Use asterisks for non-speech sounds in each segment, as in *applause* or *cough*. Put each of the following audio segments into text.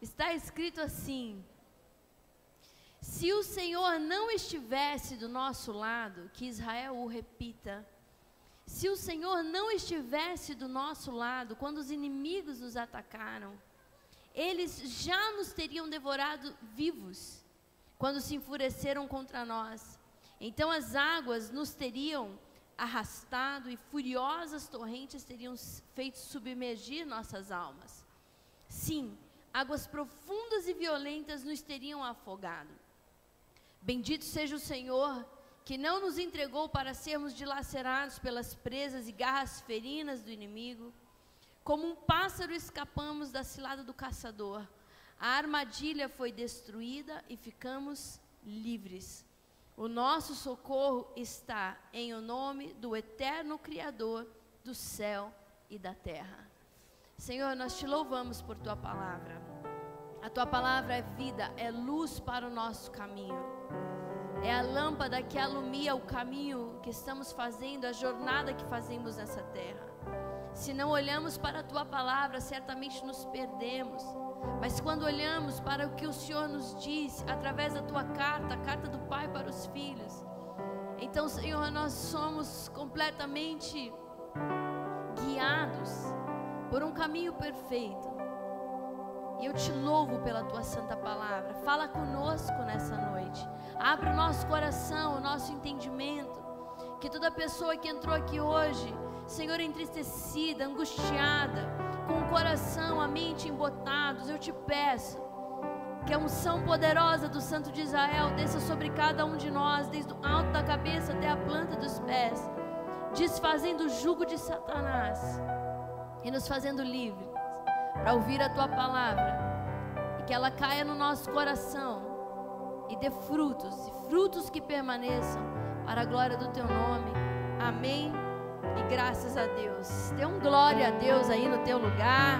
está escrito assim: Se o Senhor não estivesse do nosso lado, que Israel o repita, se o Senhor não estivesse do nosso lado quando os inimigos nos atacaram, eles já nos teriam devorado vivos quando se enfureceram contra nós. Então as águas nos teriam arrastado e furiosas torrentes teriam feito submergir nossas almas. Sim, águas profundas e violentas nos teriam afogado. Bendito seja o Senhor, que não nos entregou para sermos dilacerados pelas presas e garras ferinas do inimigo. Como um pássaro escapamos da cilada do caçador. A armadilha foi destruída e ficamos livres. O nosso socorro está em o nome do eterno Criador do céu e da terra. Senhor, nós te louvamos por tua palavra. A tua palavra é vida, é luz para o nosso caminho. É a lâmpada que alumia o caminho que estamos fazendo, a jornada que fazemos nessa terra. Se não olhamos para a tua palavra, certamente nos perdemos. Mas quando olhamos para o que o Senhor nos diz através da tua carta, a carta do Pai para os filhos, então, Senhor, nós somos completamente guiados por um caminho perfeito. E eu te louvo pela tua santa palavra. Fala conosco nessa noite. Abre o nosso coração, o nosso entendimento. Que toda pessoa que entrou aqui hoje, Senhor, entristecida, angustiada, com o coração, a mente embotados, eu te peço que a unção poderosa do Santo de Israel desça sobre cada um de nós, desde o alto da cabeça até a planta dos pés, desfazendo o jugo de Satanás e nos fazendo livres para ouvir a tua palavra e que ela caia no nosso coração e dê frutos, e frutos que permaneçam para a glória do teu nome. Amém. E graças a Deus. Dê um glória a Deus aí no teu lugar.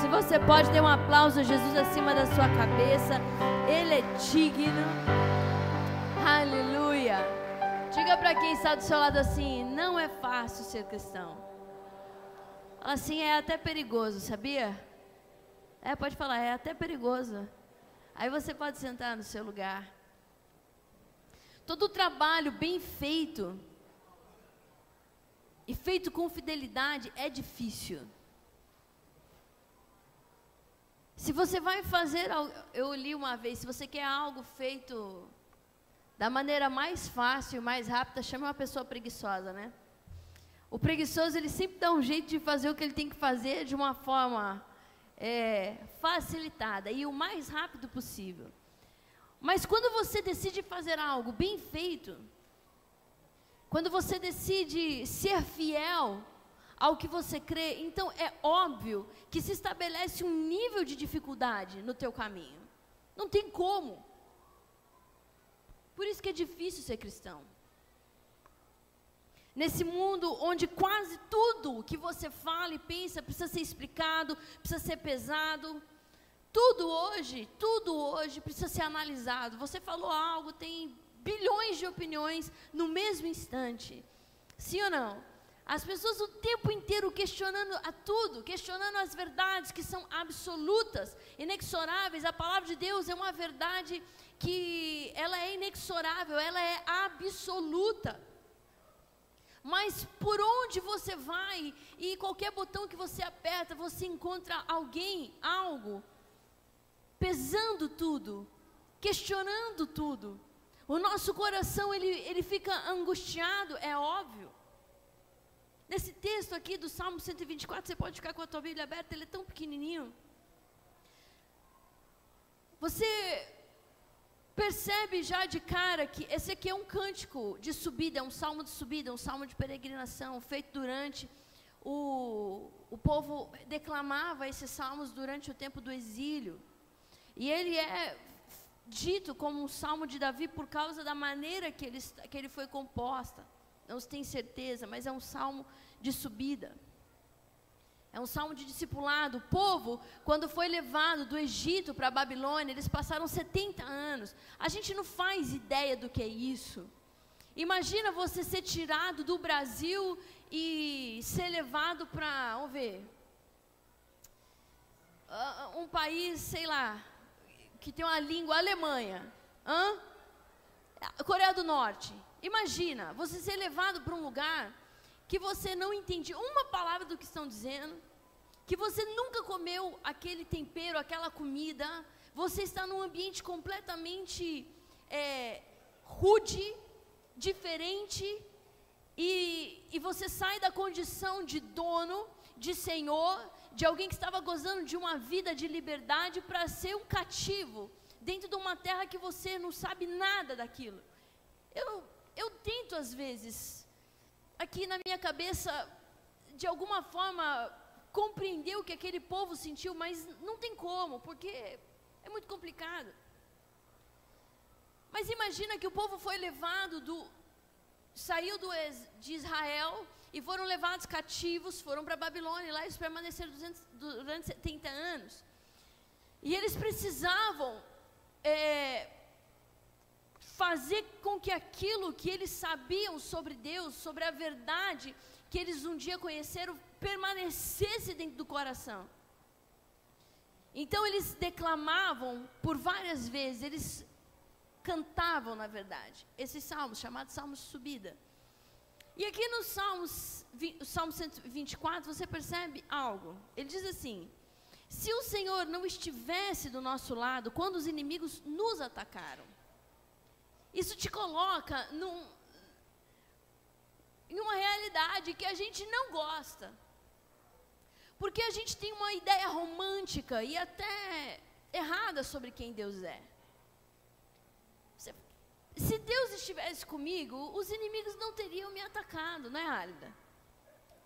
Se você pode, dê um aplauso a Jesus acima da sua cabeça. Ele é digno. Aleluia. Diga para quem está do seu lado assim: não é fácil ser cristão. Assim é até perigoso, sabia? É, pode falar, é até perigoso. Aí você pode sentar no seu lugar. Todo o trabalho bem feito e feito com fidelidade é difícil. Se você vai fazer, eu li uma vez, se você quer algo feito da maneira mais fácil, mais rápida, chame uma pessoa preguiçosa, né? O preguiçoso, ele sempre dá um jeito de fazer o que ele tem que fazer de uma forma é, facilitada e o mais rápido possível. Mas quando você decide fazer algo bem feito, quando você decide ser fiel ao que você crê, então é óbvio que se estabelece um nível de dificuldade no teu caminho. Não tem como. Por isso que é difícil ser cristão. Nesse mundo onde quase tudo que você fala e pensa precisa ser explicado, precisa ser pesado, tudo hoje, tudo hoje precisa ser analisado. Você falou algo, tem bilhões de opiniões no mesmo instante. Sim ou não? As pessoas o tempo inteiro questionando a tudo, questionando as verdades que são absolutas, inexoráveis. A palavra de Deus é uma verdade que ela é inexorável, ela é absoluta. Mas por onde você vai e qualquer botão que você aperta, você encontra alguém, algo, pesando tudo, questionando tudo. O nosso coração ele, ele fica angustiado, é óbvio. Nesse texto aqui do Salmo 124, você pode ficar com a tua Bíblia aberta, ele é tão pequenininho. Você percebe já de cara que esse aqui é um cântico de subida, é um salmo de subida, um salmo de peregrinação, feito durante o, o povo declamava esses salmos durante o tempo do exílio. E ele é dito como um salmo de Davi por causa da maneira que ele, que ele foi composta. Não se tem certeza, mas é um salmo de subida. É um salmo de discipulado. O povo, quando foi levado do Egito para a Babilônia, eles passaram 70 anos. A gente não faz ideia do que é isso. Imagina você ser tirado do Brasil e ser levado para, vamos ver, um país, sei lá, que tem uma língua Alemanha, Hã? Coreia do Norte. Imagina, você ser levado para um lugar que você não entende uma palavra do que estão dizendo, que você nunca comeu aquele tempero, aquela comida, você está num ambiente completamente é, rude, diferente, e, e você sai da condição de dono, de senhor, de alguém que estava gozando de uma vida de liberdade para ser um cativo dentro de uma terra que você não sabe nada daquilo. Eu, eu tento às vezes, aqui na minha cabeça, de alguma forma compreender o que aquele povo sentiu, mas não tem como, porque é muito complicado. Mas imagina que o povo foi levado do saiu do, de Israel e foram levados cativos, foram para Babilônia, lá eles permaneceram 200, durante 70 anos. E eles precisavam é, fazer com que aquilo que eles sabiam sobre Deus, sobre a verdade que eles um dia conheceram, permanecesse dentro do coração. Então eles declamavam por várias vezes, eles cantavam, na verdade, esses salmos, chamados salmos de subida. E aqui no Salmos, Salmo 124, você percebe algo. Ele diz assim: se o Senhor não estivesse do nosso lado quando os inimigos nos atacaram, isso te coloca num, em uma realidade que a gente não gosta. Porque a gente tem uma ideia romântica e até errada sobre quem Deus é. Se, Deus estivesse comigo, os inimigos não teriam me atacado, não é, Álida?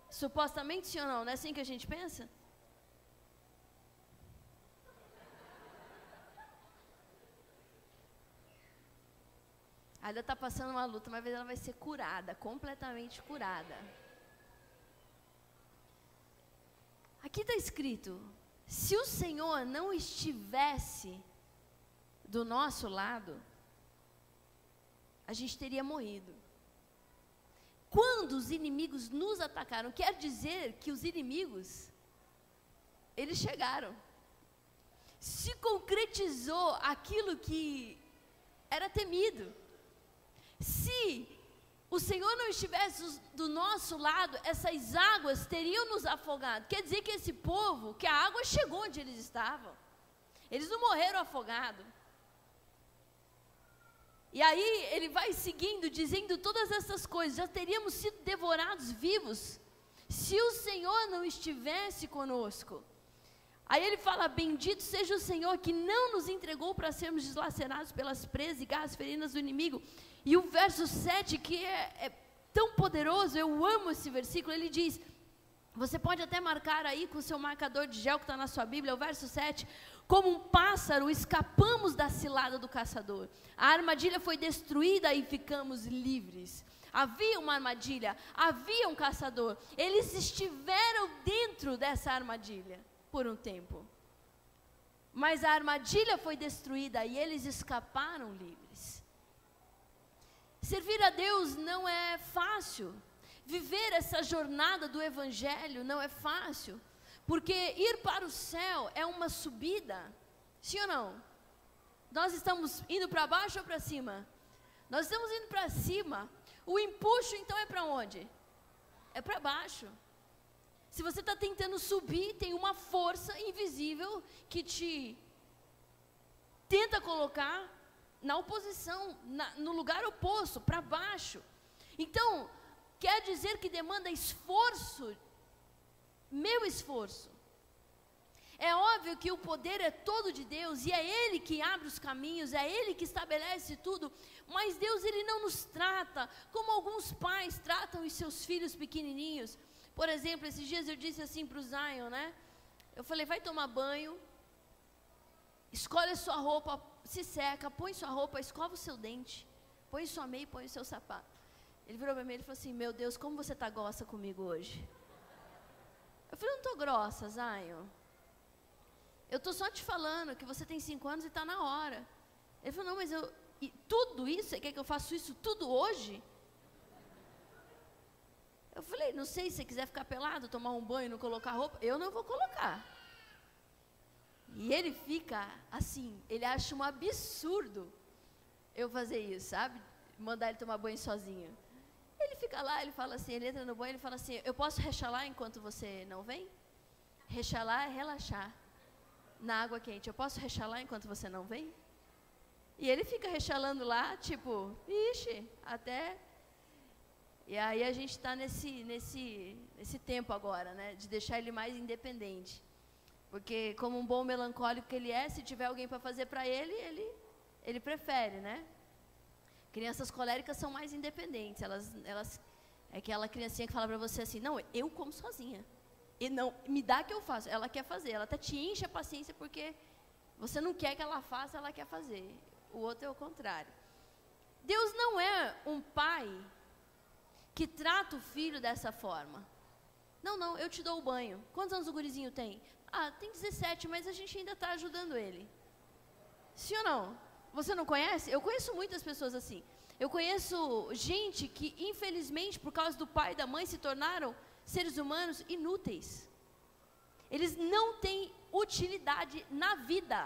Supostamente sim ou não, não é assim que a gente pensa? Ainda está passando uma luta, mas ela vai ser curada, completamente curada. Aqui está escrito: se o Senhor não estivesse do nosso lado, a gente teria morrido. Quando os inimigos nos atacaram, quer dizer que os inimigos, eles chegaram. Se concretizou aquilo que era temido. Se o Senhor não estivesse do nosso lado, essas águas teriam nos afogado. Quer dizer que esse povo, que a água chegou onde eles estavam. Eles não morreram afogados. E aí ele vai seguindo, dizendo todas essas coisas. Já teríamos sido devorados vivos se o Senhor não estivesse conosco. Aí ele fala: Bendito seja o Senhor que não nos entregou para sermos deslacerados pelas presas e garras ferinas do inimigo e o verso 7, que é, é tão poderoso, eu amo esse versículo, ele diz: você pode até marcar aí com o seu marcador de gel que está na sua Bíblia, o verso 7. Como um pássaro, escapamos da cilada do caçador. A armadilha foi destruída e ficamos livres. Havia uma armadilha, havia um caçador. Eles estiveram dentro dessa armadilha por um tempo. Mas a armadilha foi destruída e eles escaparam livres. Servir a Deus não é fácil. Viver essa jornada do Evangelho não é fácil. Porque ir para o céu é uma subida. Sim ou não? Nós estamos indo para baixo ou para cima? Nós estamos indo para cima. O empuxo então é para onde? É para baixo. Se você está tentando subir, tem uma força invisível que te tenta colocar na oposição, na, no lugar oposto, para baixo. Então, quer dizer que demanda esforço, meu esforço. É óbvio que o poder é todo de Deus e é Ele que abre os caminhos, é Ele que estabelece tudo, mas Deus Ele não nos trata como alguns pais tratam os seus filhos pequenininhos. Por exemplo, esses dias eu disse assim para o Zion, né? Eu falei, vai tomar banho, escolhe a sua roupa se seca, põe sua roupa, escova o seu dente, põe sua meia e põe o seu sapato. Ele virou para mim e falou assim: Meu Deus, como você está grossa comigo hoje? Eu falei: Não estou grossa, Zion. Eu estou só te falando que você tem cinco anos e está na hora. Ele falou: Não, mas eu. E tudo isso, você quer que eu faça isso tudo hoje? Eu falei: Não sei, se você quiser ficar pelado, tomar um banho, não colocar roupa, eu não vou colocar. E ele fica assim, ele acha um absurdo eu fazer isso, sabe? Mandar ele tomar banho sozinho. Ele fica lá, ele fala assim, ele entra no banho, ele fala assim, eu posso rechalar enquanto você não vem? Rechalar é relaxar na água quente. Eu posso rechalar enquanto você não vem? E ele fica rechalando lá, tipo, ixi, até. E aí a gente está nesse, nesse, nesse tempo agora, né? De deixar ele mais independente. Porque, como um bom melancólico que ele é, se tiver alguém para fazer para ele, ele, ele prefere, né? Crianças coléricas são mais independentes. Elas, elas, é aquela criancinha que fala para você assim: não, eu como sozinha. E não, me dá que eu faço. Ela quer fazer. Ela até te enche a paciência porque você não quer que ela faça, ela quer fazer. O outro é o contrário. Deus não é um pai que trata o filho dessa forma. Não, não, eu te dou o banho. Quantos anos o gurizinho tem? Ah, tem 17, mas a gente ainda está ajudando ele. Sim ou não? Você não conhece? Eu conheço muitas pessoas assim. Eu conheço gente que, infelizmente, por causa do pai e da mãe, se tornaram seres humanos inúteis. Eles não têm utilidade na vida.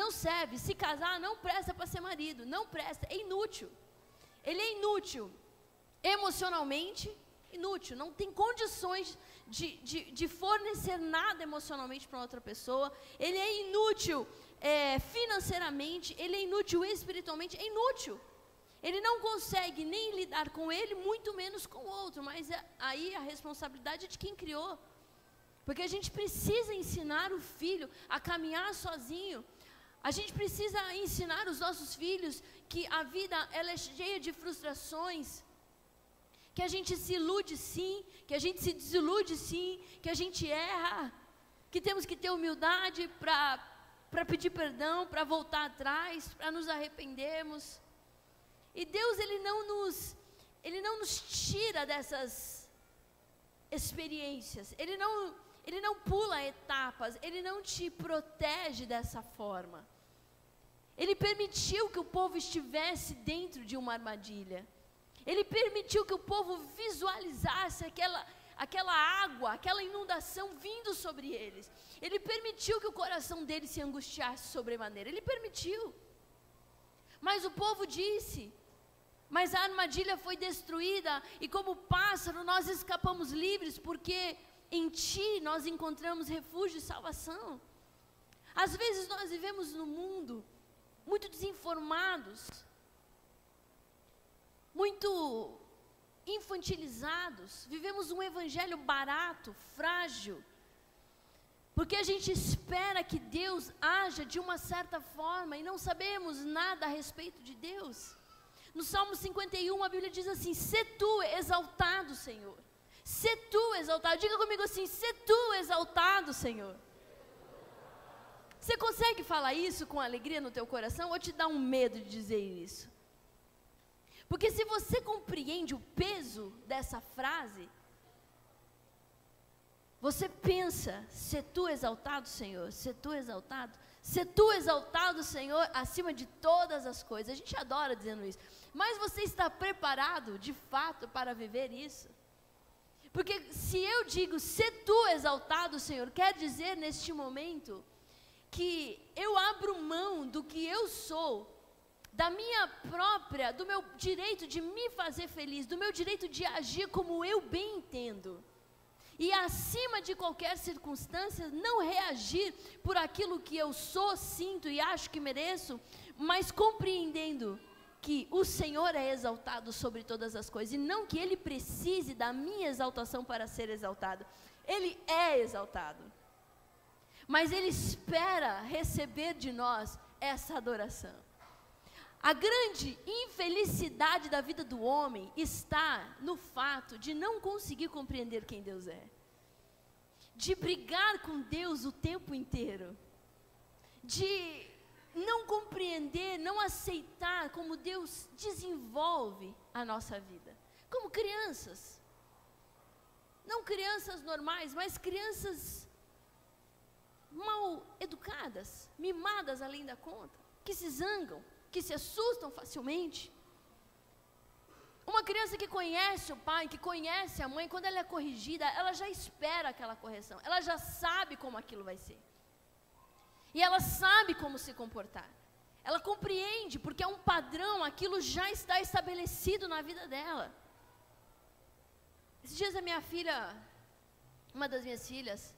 Não serve. Se casar, não presta para ser marido. Não presta. É inútil. Ele é inútil emocionalmente, inútil. Não tem condições de, de, de fornecer nada emocionalmente para outra pessoa. Ele é inútil é, financeiramente. Ele é inútil espiritualmente. É inútil. Ele não consegue nem lidar com ele, muito menos com o outro. Mas é, aí a responsabilidade é de quem criou. Porque a gente precisa ensinar o filho a caminhar sozinho. A gente precisa ensinar os nossos filhos que a vida ela é cheia de frustrações, que a gente se ilude sim, que a gente se desilude sim, que a gente erra, que temos que ter humildade para pedir perdão, para voltar atrás, para nos arrependermos. E Deus ele não nos ele não nos tira dessas experiências. Ele não ele não pula etapas, ele não te protege dessa forma. Ele permitiu que o povo estivesse dentro de uma armadilha. Ele permitiu que o povo visualizasse aquela, aquela água, aquela inundação vindo sobre eles. Ele permitiu que o coração deles se angustiasse sobremaneira. Ele permitiu. Mas o povo disse: Mas a armadilha foi destruída, e como pássaro nós escapamos livres, porque em Ti nós encontramos refúgio e salvação. Às vezes nós vivemos no mundo muito desinformados, muito infantilizados, vivemos um evangelho barato, frágil, porque a gente espera que Deus haja de uma certa forma e não sabemos nada a respeito de Deus. No Salmo 51, a Bíblia diz assim: Se tu exaltado, Senhor. Se tu exaltado. Diga comigo assim: Se tu exaltado, Senhor. Você consegue falar isso com alegria no teu coração ou te dá um medo de dizer isso? Porque se você compreende o peso dessa frase, você pensa, se tu exaltado, Senhor, se tu exaltado, se tu exaltado, Senhor, acima de todas as coisas. A gente adora dizendo isso. Mas você está preparado, de fato, para viver isso? Porque se eu digo, se tu exaltado, Senhor, quer dizer neste momento que eu abro mão do que eu sou, da minha própria, do meu direito de me fazer feliz, do meu direito de agir como eu bem entendo. E acima de qualquer circunstância, não reagir por aquilo que eu sou, sinto e acho que mereço, mas compreendendo que o Senhor é exaltado sobre todas as coisas e não que ele precise da minha exaltação para ser exaltado. Ele é exaltado mas Ele espera receber de nós essa adoração. A grande infelicidade da vida do homem está no fato de não conseguir compreender quem Deus é, de brigar com Deus o tempo inteiro, de não compreender, não aceitar como Deus desenvolve a nossa vida, como crianças. Não crianças normais, mas crianças mal educadas, mimadas além da conta, que se zangam, que se assustam facilmente. Uma criança que conhece o pai, que conhece a mãe, quando ela é corrigida, ela já espera aquela correção, ela já sabe como aquilo vai ser. E ela sabe como se comportar. Ela compreende, porque é um padrão, aquilo já está estabelecido na vida dela. Esses dias a minha filha, uma das minhas filhas,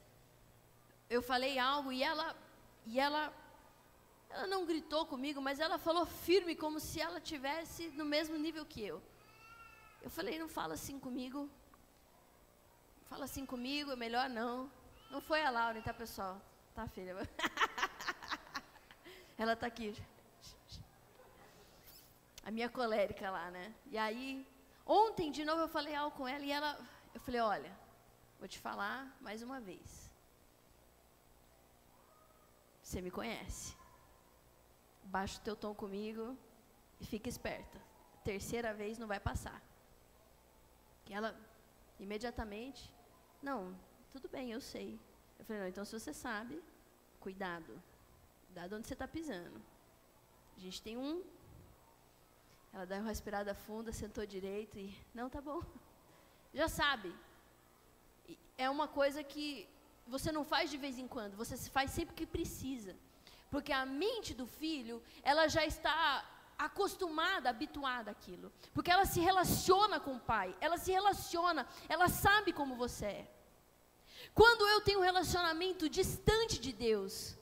eu falei algo e ela, e ela, ela não gritou comigo, mas ela falou firme, como se ela tivesse no mesmo nível que eu. Eu falei, não fala assim comigo. Fala assim comigo, é melhor não. Não foi a Laura, tá, pessoal? Tá, filha? *laughs* Ela tá aqui. A minha colérica lá, né? E aí, ontem de novo eu falei algo com ela e ela, eu falei, olha, vou te falar mais uma vez. Você me conhece. Baixa o teu tom comigo e fica esperta. Terceira vez não vai passar. Que ela imediatamente, não, tudo bem, eu sei. Eu falei, não, então se você sabe, cuidado. Cuidado onde você está pisando. A gente tem um. Ela dá uma respirada funda, sentou direito e. Não, tá bom. *laughs* Já sabe. É uma coisa que você não faz de vez em quando, você faz sempre que precisa. Porque a mente do filho, ela já está acostumada, habituada àquilo. Porque ela se relaciona com o pai, ela se relaciona, ela sabe como você é. Quando eu tenho um relacionamento distante de Deus,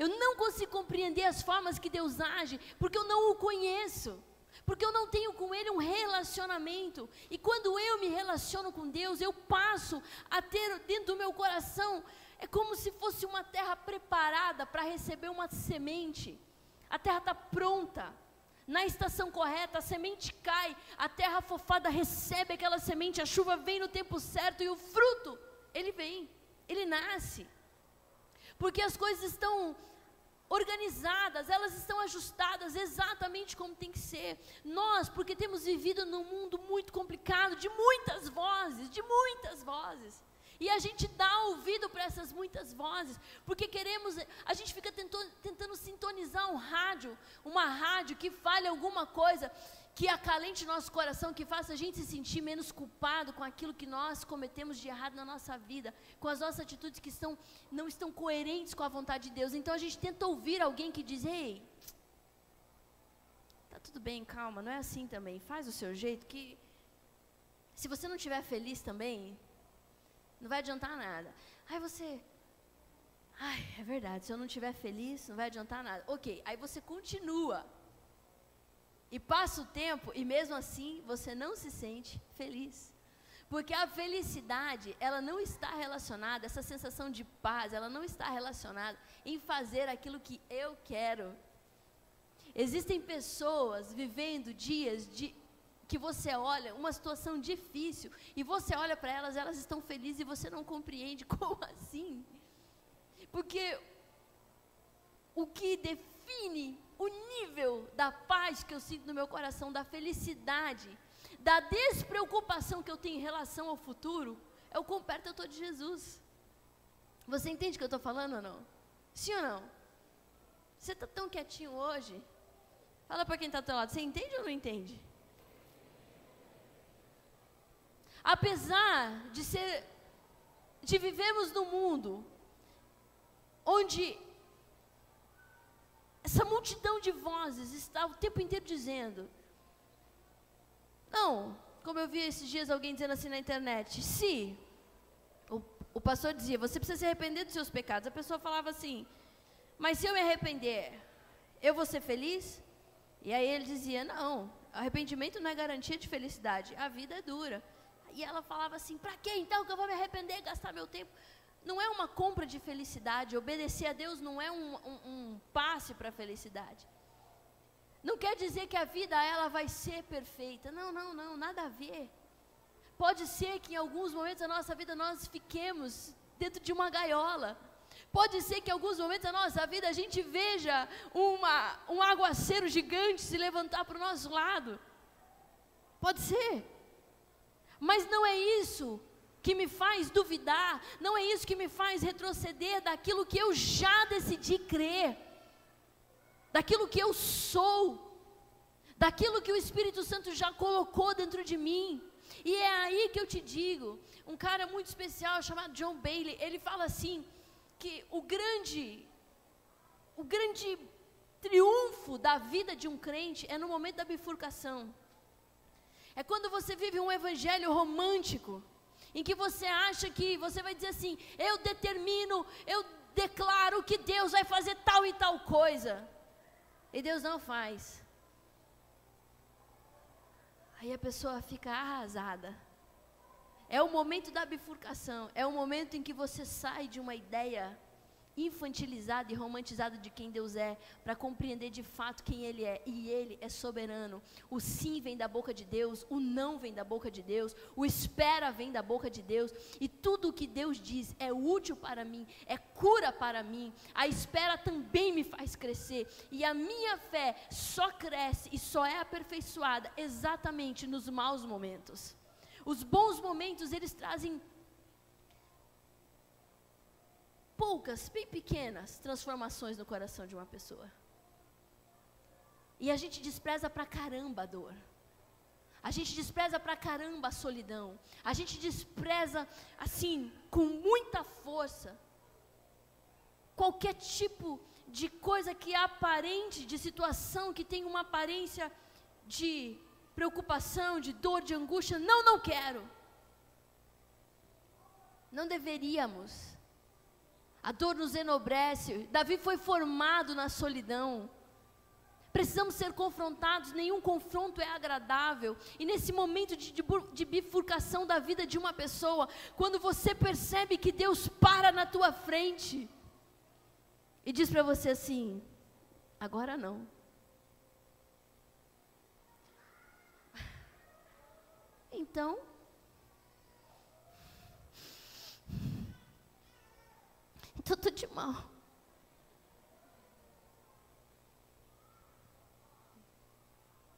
eu não consigo compreender as formas que Deus age, porque eu não o conheço. Porque eu não tenho com Ele um relacionamento. E quando eu me relaciono com Deus, eu passo a ter dentro do meu coração, é como se fosse uma terra preparada para receber uma semente. A terra está pronta. Na estação correta, a semente cai, a terra fofada recebe aquela semente, a chuva vem no tempo certo e o fruto, ele vem, ele nasce. Porque as coisas estão organizadas, elas estão ajustadas exatamente como tem que ser. Nós, porque temos vivido num mundo muito complicado, de muitas vozes, de muitas vozes. E a gente dá ouvido para essas muitas vozes, porque queremos, a gente fica tentando, tentando sintonizar um rádio, uma rádio que fale alguma coisa que acalente nosso coração, que faça a gente se sentir menos culpado com aquilo que nós cometemos de errado na nossa vida, com as nossas atitudes que estão, não estão coerentes com a vontade de Deus. Então a gente tenta ouvir alguém que diz: Ei, tá tudo bem, calma, não é assim também. Faz o seu jeito, que se você não estiver feliz também, não vai adiantar nada. Aí você, ai, é verdade, se eu não estiver feliz, não vai adiantar nada. Ok, aí você continua e passa o tempo e mesmo assim você não se sente feliz. Porque a felicidade, ela não está relacionada, essa sensação de paz, ela não está relacionada em fazer aquilo que eu quero. Existem pessoas vivendo dias de que você olha, uma situação difícil, e você olha para elas, elas estão felizes e você não compreende *laughs* como assim? Porque o que define o nível da paz que eu sinto no meu coração, da felicidade, da despreocupação que eu tenho em relação ao futuro, é o quão perto eu estou de Jesus. Você entende o que eu estou falando ou não? Sim ou não? Você está tão quietinho hoje? Fala para quem está ao teu lado, você entende ou não entende? Apesar de ser, de vivermos num mundo onde essa multidão de vozes está o tempo inteiro dizendo. Não, como eu vi esses dias alguém dizendo assim na internet, se o, o pastor dizia, você precisa se arrepender dos seus pecados. A pessoa falava assim, mas se eu me arrepender, eu vou ser feliz? E aí ele dizia, não, arrependimento não é garantia de felicidade, a vida é dura. E ela falava assim, para que então que eu vou me arrepender, gastar meu tempo? não é uma compra de felicidade. Obedecer a Deus não é um, um, um passe para a felicidade. Não quer dizer que a vida ela vai ser perfeita. Não, não, não, nada a ver. Pode ser que em alguns momentos da nossa vida nós fiquemos dentro de uma gaiola. Pode ser que em alguns momentos da nossa vida a gente veja uma, um aguaceiro gigante se levantar para o nosso lado. Pode ser. Mas não é isso que me faz duvidar, não é isso que me faz retroceder daquilo que eu já decidi crer, daquilo que eu sou, daquilo que o Espírito Santo já colocou dentro de mim. E é aí que eu te digo, um cara muito especial chamado John Bailey, ele fala assim que o grande o grande triunfo da vida de um crente é no momento da bifurcação. É quando você vive um evangelho romântico, em que você acha que você vai dizer assim: eu determino, eu declaro que Deus vai fazer tal e tal coisa. E Deus não faz. Aí a pessoa fica arrasada. É o momento da bifurcação, é o momento em que você sai de uma ideia infantilizado e romantizado de quem Deus é, para compreender de fato quem Ele é, e Ele é soberano. O sim vem da boca de Deus, o não vem da boca de Deus, o espera vem da boca de Deus, e tudo o que Deus diz é útil para mim, é cura para mim. A espera também me faz crescer, e a minha fé só cresce e só é aperfeiçoada exatamente nos maus momentos. Os bons momentos, eles trazem poucas, bem pequenas transformações no coração de uma pessoa. E a gente despreza pra caramba a dor. A gente despreza pra caramba a solidão. A gente despreza, assim, com muita força, qualquer tipo de coisa que é aparente, de situação que tem uma aparência de preocupação, de dor, de angústia. Não, não quero. Não deveríamos. A dor nos enobrece. Davi foi formado na solidão. Precisamos ser confrontados, nenhum confronto é agradável. E nesse momento de, de, de, bifurcação da vida de uma pessoa, quando você percebe que Deus para na tua frente e diz para você assim: agora não. *laughs* Então, tudo de mal.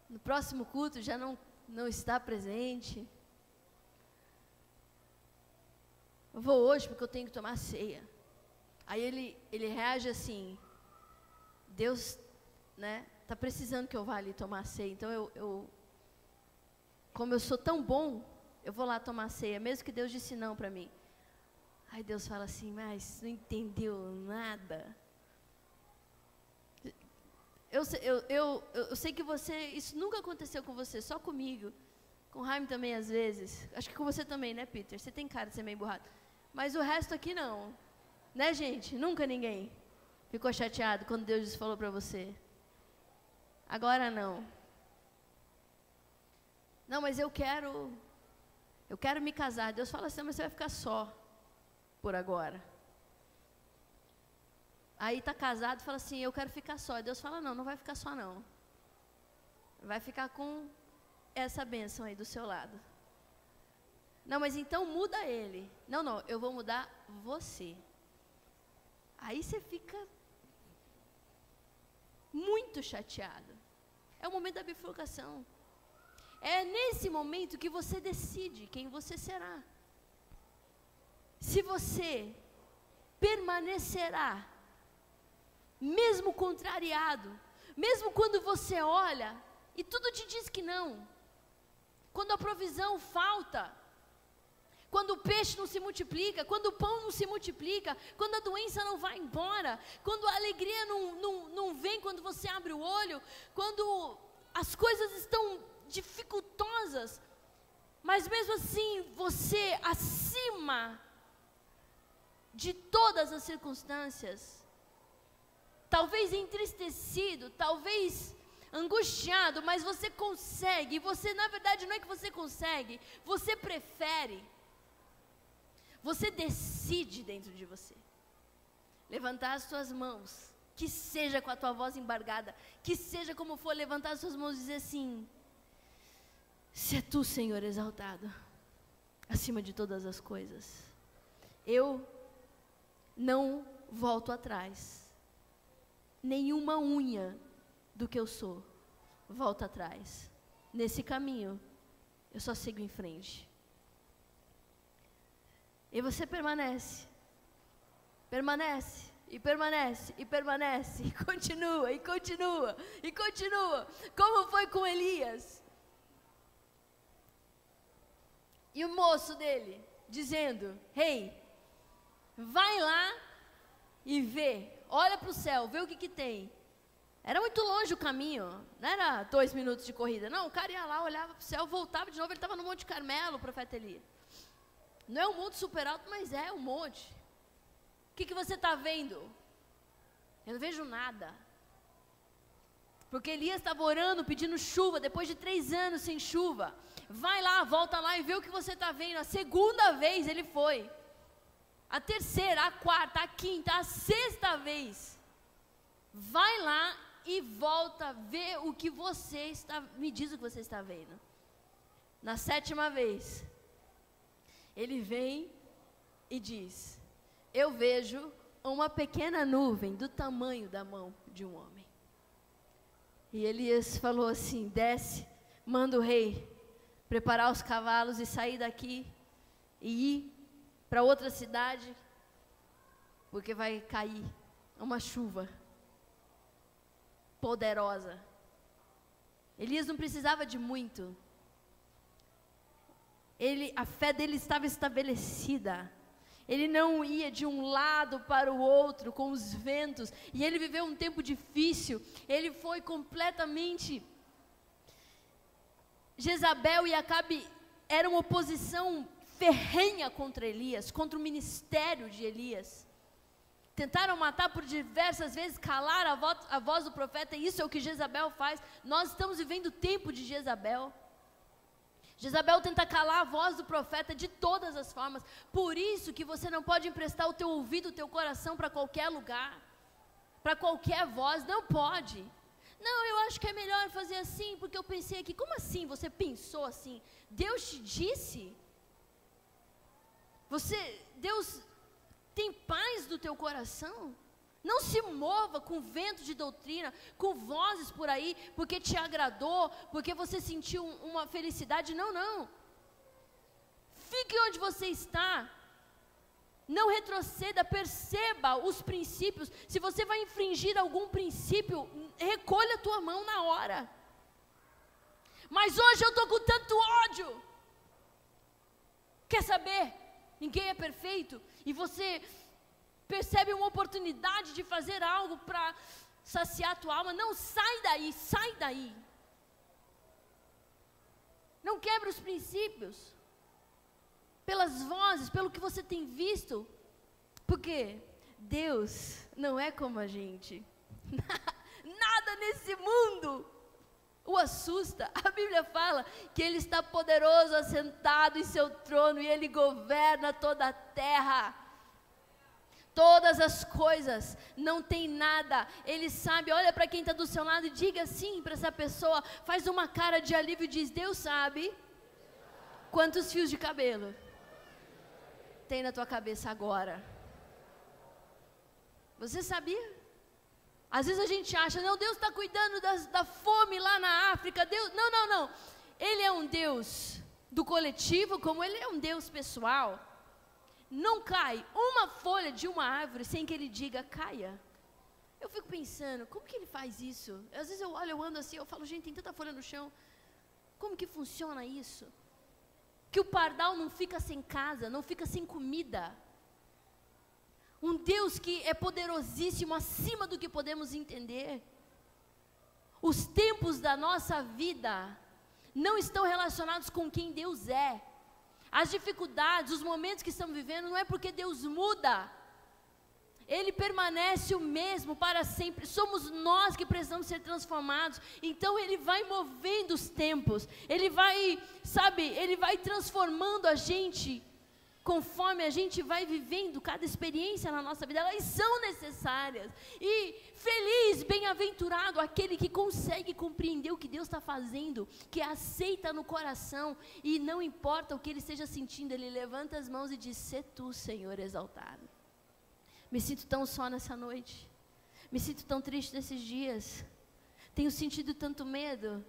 No próximo culto já não, não está presente. Eu vou hoje porque eu tenho que tomar ceia. Aí ele, ele reage assim: Deus, né, tá precisando que eu vá ali tomar ceia. Então eu, eu como eu sou tão bom, eu vou lá tomar ceia, mesmo que Deus disse não para mim. Aí Deus fala assim, mas não entendeu nada. Eu, eu, eu, eu sei que você, isso nunca aconteceu com você, só comigo. Com o Jaime também, às vezes. Acho que com você também, né, Peter? Você tem cara de ser meio burrado. Mas o resto aqui não. Né, gente? Nunca ninguém ficou chateado quando Deus falou para você. Agora não. Não, mas eu quero. Eu quero me casar. Deus fala assim, mas você vai ficar só por agora. Aí está casado e fala assim, eu quero ficar só. Deus fala, não, não vai ficar só não. Vai ficar com essa bênção aí do seu lado. Não, mas então muda ele. Não, não, eu vou mudar você. Aí você fica muito chateado. É o momento da bifurcação. É nesse momento que você decide quem você será se você permanecerá, mesmo contrariado, mesmo quando você olha e tudo te diz que não, quando a provisão falta, quando o peixe não se multiplica, quando o pão não se multiplica, quando a doença não vai embora, quando a alegria não, não, não vem quando você abre o olho, quando as coisas estão dificultosas, mas mesmo assim você acima de todas as circunstâncias. Talvez entristecido, talvez angustiado, mas você consegue. Você, na verdade, não é que você consegue, você prefere. Você decide dentro de você. Levantar as suas mãos, que seja com a tua voz embargada, que seja como for, levantar as suas mãos e dizer assim: Se é tu, Senhor, exaltado, acima de todas as coisas. Eu não volto atrás. Nenhuma unha do que eu sou volta atrás. Nesse caminho, eu só sigo em frente. E você permanece. Permanece. E permanece, e permanece, e continua, e continua, e continua. Como foi com Elias? E o moço dele, dizendo: Rei, hey, Vai lá e vê olha para o céu, vê o que, que tem. Era muito longe o caminho, não era dois minutos de corrida. Não, o cara ia lá, olhava para o céu, voltava de novo, ele estava no Monte Carmelo, o profeta Eli. Não é um monte super alto, mas é um monte. O que, que você está vendo? Eu não vejo nada. Porque Elias estava orando, pedindo chuva, depois de três anos sem chuva. Vai lá, volta lá e vê o que você está vendo. A segunda vez ele foi. A terceira, a quarta, a quinta, a sexta vez. Vai lá e volta, vê o que você está, me diz o que você está vendo. Na sétima vez, ele vem e diz: Eu vejo uma pequena nuvem do tamanho da mão de um homem. E Elias falou assim: desce, manda o rei preparar os cavalos e sair daqui e ir para outra cidade, porque vai cair uma chuva poderosa. Elias não precisava de muito. Ele, a fé dele estava estabelecida. Ele não ia de um lado para o outro com os ventos. E ele viveu um tempo difícil. Ele foi completamente. Jezabel e Acabe eram oposição ferrenha contra Elias, contra o ministério de Elias. Tentaram matar por diversas vezes, calar a voz, a voz do profeta, e isso é o que Jezabel faz. Nós estamos vivendo o tempo de Jezabel. Jezabel tenta calar a voz do profeta de todas as formas. Por isso que você não pode emprestar o teu ouvido, o teu coração para qualquer lugar, para qualquer voz, não pode. Não, eu acho que é melhor fazer assim, porque eu pensei aqui, como assim você pensou assim? Deus te disse? Você, Deus tem paz do teu coração? Não se mova com vento de doutrina, com vozes por aí, porque te agradou, porque você sentiu uma felicidade. Não, não. Fique onde você está. Não retroceda, perceba os princípios. Se você vai infringir algum princípio, recolha a tua mão na hora. Mas hoje eu estou com tanto ódio. Quer saber? Ninguém é perfeito. E você percebe uma oportunidade de fazer algo para saciar a tua alma, não sai daí, sai daí. Não quebra os princípios. Pelas vozes, pelo que você tem visto. Porque Deus não é como a gente. *laughs* Nada nesse mundo o assusta. *laughs* A Bíblia fala que ele está poderoso, assentado em seu trono e ele governa toda a terra todas as coisas, não tem nada. Ele sabe, olha para quem está do seu lado e diga sim para essa pessoa, faz uma cara de alívio e diz: Deus sabe quantos fios de cabelo tem na tua cabeça agora. Você sabia? Às vezes a gente acha, não, Deus está cuidando das, da fome lá na África. Deus, não, não, não. Ele é um Deus do coletivo, como ele é um Deus pessoal não cai uma folha de uma árvore sem que ele diga caia. Eu fico pensando, como que ele faz isso? Às vezes eu olho, eu ando assim, eu falo, gente, tem tanta folha no chão. Como que funciona isso? Que o pardal não fica sem casa, não fica sem comida. Um Deus que é poderosíssimo acima do que podemos entender. Os tempos da nossa vida não estão relacionados com quem Deus é. As dificuldades, os momentos que estamos vivendo, não é porque Deus muda. Ele permanece o mesmo para sempre. Somos nós que precisamos ser transformados. Então ele vai movendo os tempos. Ele vai, sabe, ele vai transformando a gente conforme a gente vai vivendo cada experiência na nossa vida, elas são necessárias. E feliz, bem-aventurado aquele que consegue compreender o que Deus está fazendo, que aceita no coração e não importa o que ele esteja sentindo, ele levanta as mãos e diz: Se tu, Senhor, exaltado. Me sinto tão só nessa noite, me sinto tão triste nesses dias, tenho sentido tanto medo.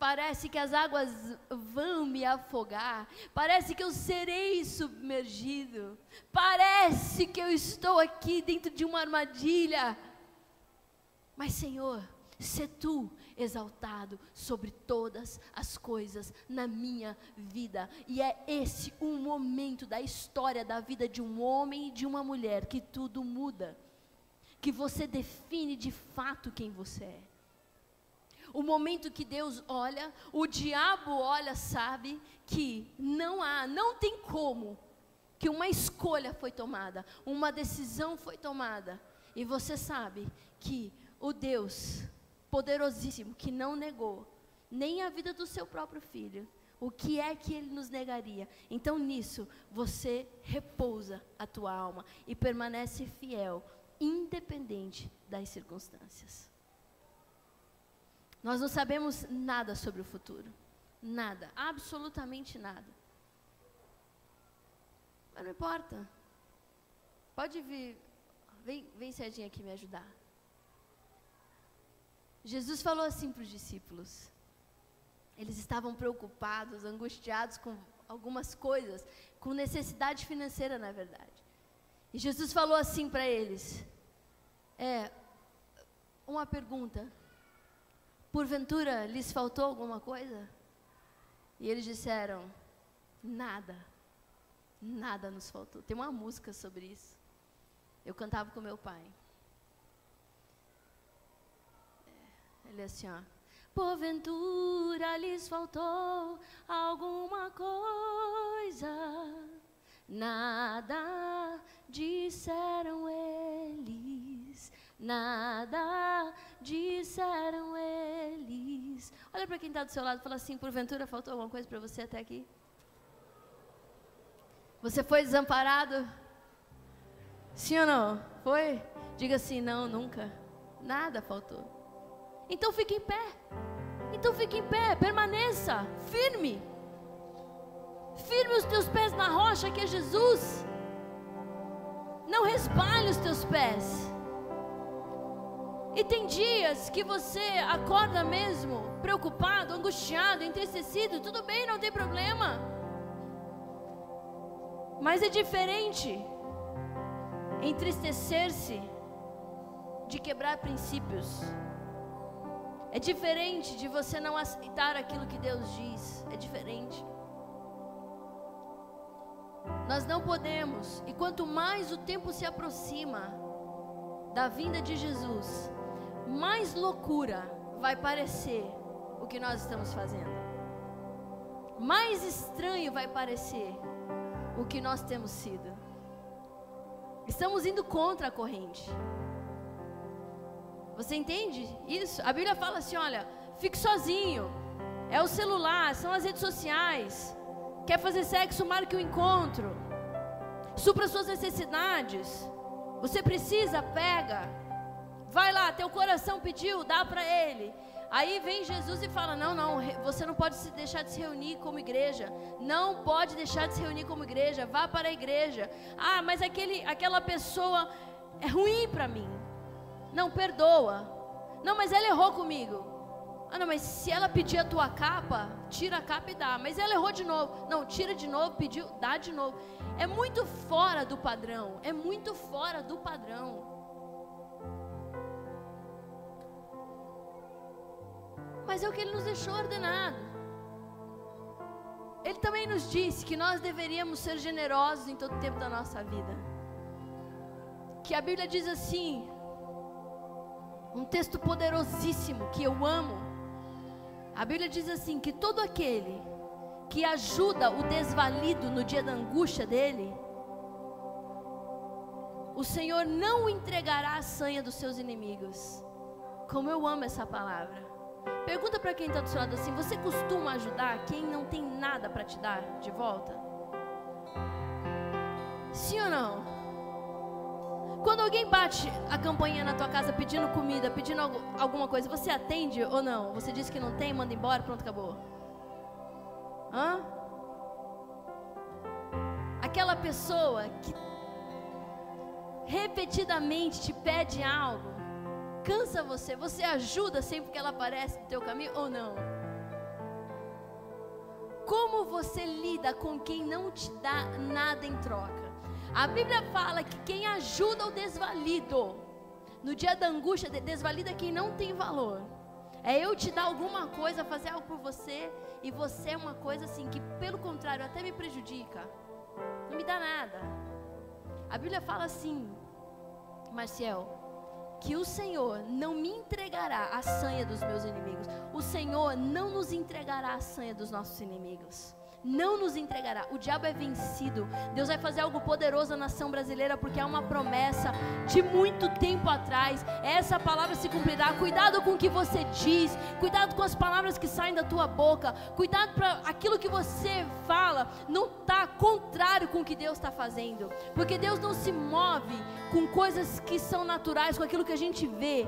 Parece que as águas vão me afogar. Parece que eu serei submergido. Parece que eu estou aqui dentro de uma armadilha. Mas, Senhor, se tu exaltado sobre todas as coisas na minha vida. E é esse um momento da história da vida de um homem e de uma mulher que tudo muda que você define de fato quem você é. O momento que Deus olha, o diabo olha, sabe que não há, não tem como que uma escolha foi tomada, uma decisão foi tomada, e você sabe que o Deus poderosíssimo que não negou nem a vida do seu próprio filho, o que é que ele nos negaria? Então nisso você repousa a tua alma e permanece fiel, independente das circunstâncias. Nós não sabemos nada sobre o futuro. Nada, absolutamente nada. Mas não importa. Pode vir, vem, vem Serginho aqui me ajudar. Jesus falou assim para os discípulos. Eles estavam preocupados, angustiados com algumas coisas, com necessidade financeira, na verdade. E Jesus falou assim para eles: É, uma pergunta. Porventura lhes faltou alguma coisa? E eles disseram: Nada. Nada nos faltou. Tem uma música sobre isso. Eu cantava com meu pai. É, ele é assim, ó. Porventura lhes faltou alguma coisa? Nada disseram eles, nada disseram eles. Olha para quem está do seu lado e fala assim: porventura faltou alguma coisa para você até aqui? Você foi desamparado? Sim ou não? Foi? Diga assim: não, nunca. Nada faltou. Então fique em pé. Então fique em pé, permaneça firme. Firme os teus pés na rocha que é Jesus. Não resbale os teus pés. E tem dias que você acorda mesmo preocupado, angustiado, entristecido, tudo bem, não tem problema. Mas é diferente entristecer-se de quebrar princípios. É diferente de você não aceitar aquilo que Deus diz. É diferente. Nós não podemos, e quanto mais o tempo se aproxima da vinda de Jesus, mais loucura vai parecer o que nós estamos fazendo. Mais estranho vai parecer o que nós temos sido. Estamos indo contra a corrente. Você entende isso? A Bíblia fala assim: olha, fique sozinho. É o celular, são as redes sociais. Quer fazer sexo, marque o um encontro. Supra suas necessidades. Você precisa, pega. Vai lá, teu coração pediu, dá para ele. Aí vem Jesus e fala: Não, não, você não pode deixar de se reunir como igreja. Não pode deixar de se reunir como igreja. Vá para a igreja. Ah, mas aquele, aquela pessoa é ruim para mim. Não, perdoa. Não, mas ela errou comigo. Ah, não, mas se ela pedir a tua capa, tira a capa e dá. Mas ela errou de novo. Não, tira de novo, pediu, dá de novo. É muito fora do padrão. É muito fora do padrão. Mas é o que ele nos deixou ordenado. Ele também nos disse que nós deveríamos ser generosos em todo o tempo da nossa vida. Que a Bíblia diz assim, um texto poderosíssimo que eu amo. A Bíblia diz assim: que todo aquele que ajuda o desvalido no dia da angústia dele, o Senhor não entregará a sanha dos seus inimigos. Como eu amo essa palavra. Pergunta para quem está do seu lado assim: você costuma ajudar quem não tem nada para te dar de volta? Sim ou não? Quando alguém bate a campainha na tua casa pedindo comida, pedindo alguma coisa, você atende ou não? Você diz que não tem, manda embora, pronto, acabou. Hã? Aquela pessoa que repetidamente te pede algo, cansa você? Você ajuda sempre que ela aparece no teu caminho ou não? Como você lida com quem não te dá nada em troca? A Bíblia fala que quem ajuda o desvalido, no dia da angústia, desvalida quem não tem valor. É eu te dar alguma coisa, fazer algo por você, e você é uma coisa assim que, pelo contrário, até me prejudica. Não me dá nada. A Bíblia fala assim, Marcial, que o Senhor não me entregará a sanha dos meus inimigos. O Senhor não nos entregará a sanha dos nossos inimigos não nos entregará. O diabo é vencido. Deus vai fazer algo poderoso na nação brasileira porque é uma promessa de muito tempo atrás. Essa palavra se cumprirá. Cuidado com o que você diz. Cuidado com as palavras que saem da tua boca. Cuidado para aquilo que você fala não está contrário com o que Deus está fazendo. Porque Deus não se move com coisas que são naturais, com aquilo que a gente vê.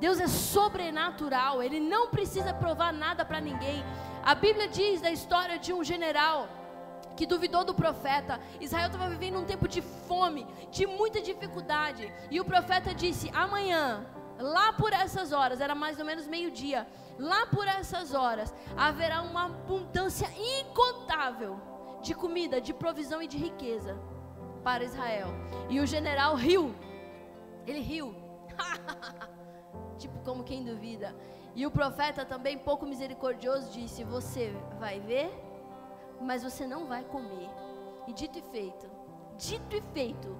Deus é sobrenatural, Ele não precisa provar nada para ninguém. A Bíblia diz da história de um general que duvidou do profeta. Israel estava vivendo um tempo de fome, de muita dificuldade. E o profeta disse: amanhã, lá por essas horas, era mais ou menos meio-dia, lá por essas horas, haverá uma abundância incontável de comida, de provisão e de riqueza para Israel. E o general riu. Ele riu. *laughs* tipo, como quem duvida. E o profeta também, pouco misericordioso, disse: Você vai ver, mas você não vai comer. E dito e feito, dito e feito,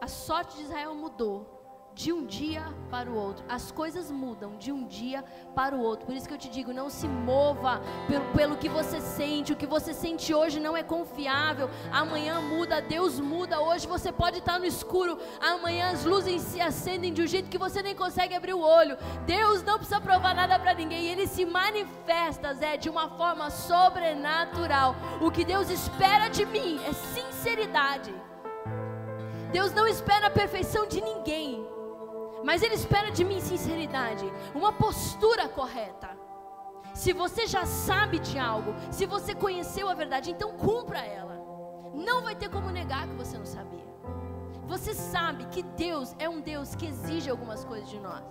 a sorte de Israel mudou de um dia para o outro. As coisas mudam de um dia para o outro. Por isso que eu te digo, não se mova pelo, pelo que você sente. O que você sente hoje não é confiável. Amanhã muda, Deus muda. Hoje você pode estar no escuro. Amanhã as luzes se acendem de um jeito que você nem consegue abrir o olho. Deus não precisa provar nada para ninguém. Ele se manifesta, Zé, de uma forma sobrenatural. O que Deus espera de mim é sinceridade. Deus não espera a perfeição de ninguém. Mas Ele espera de mim sinceridade, uma postura correta. Se você já sabe de algo, se você conheceu a verdade, então cumpra ela. Não vai ter como negar que você não sabia. Você sabe que Deus é um Deus que exige algumas coisas de nós.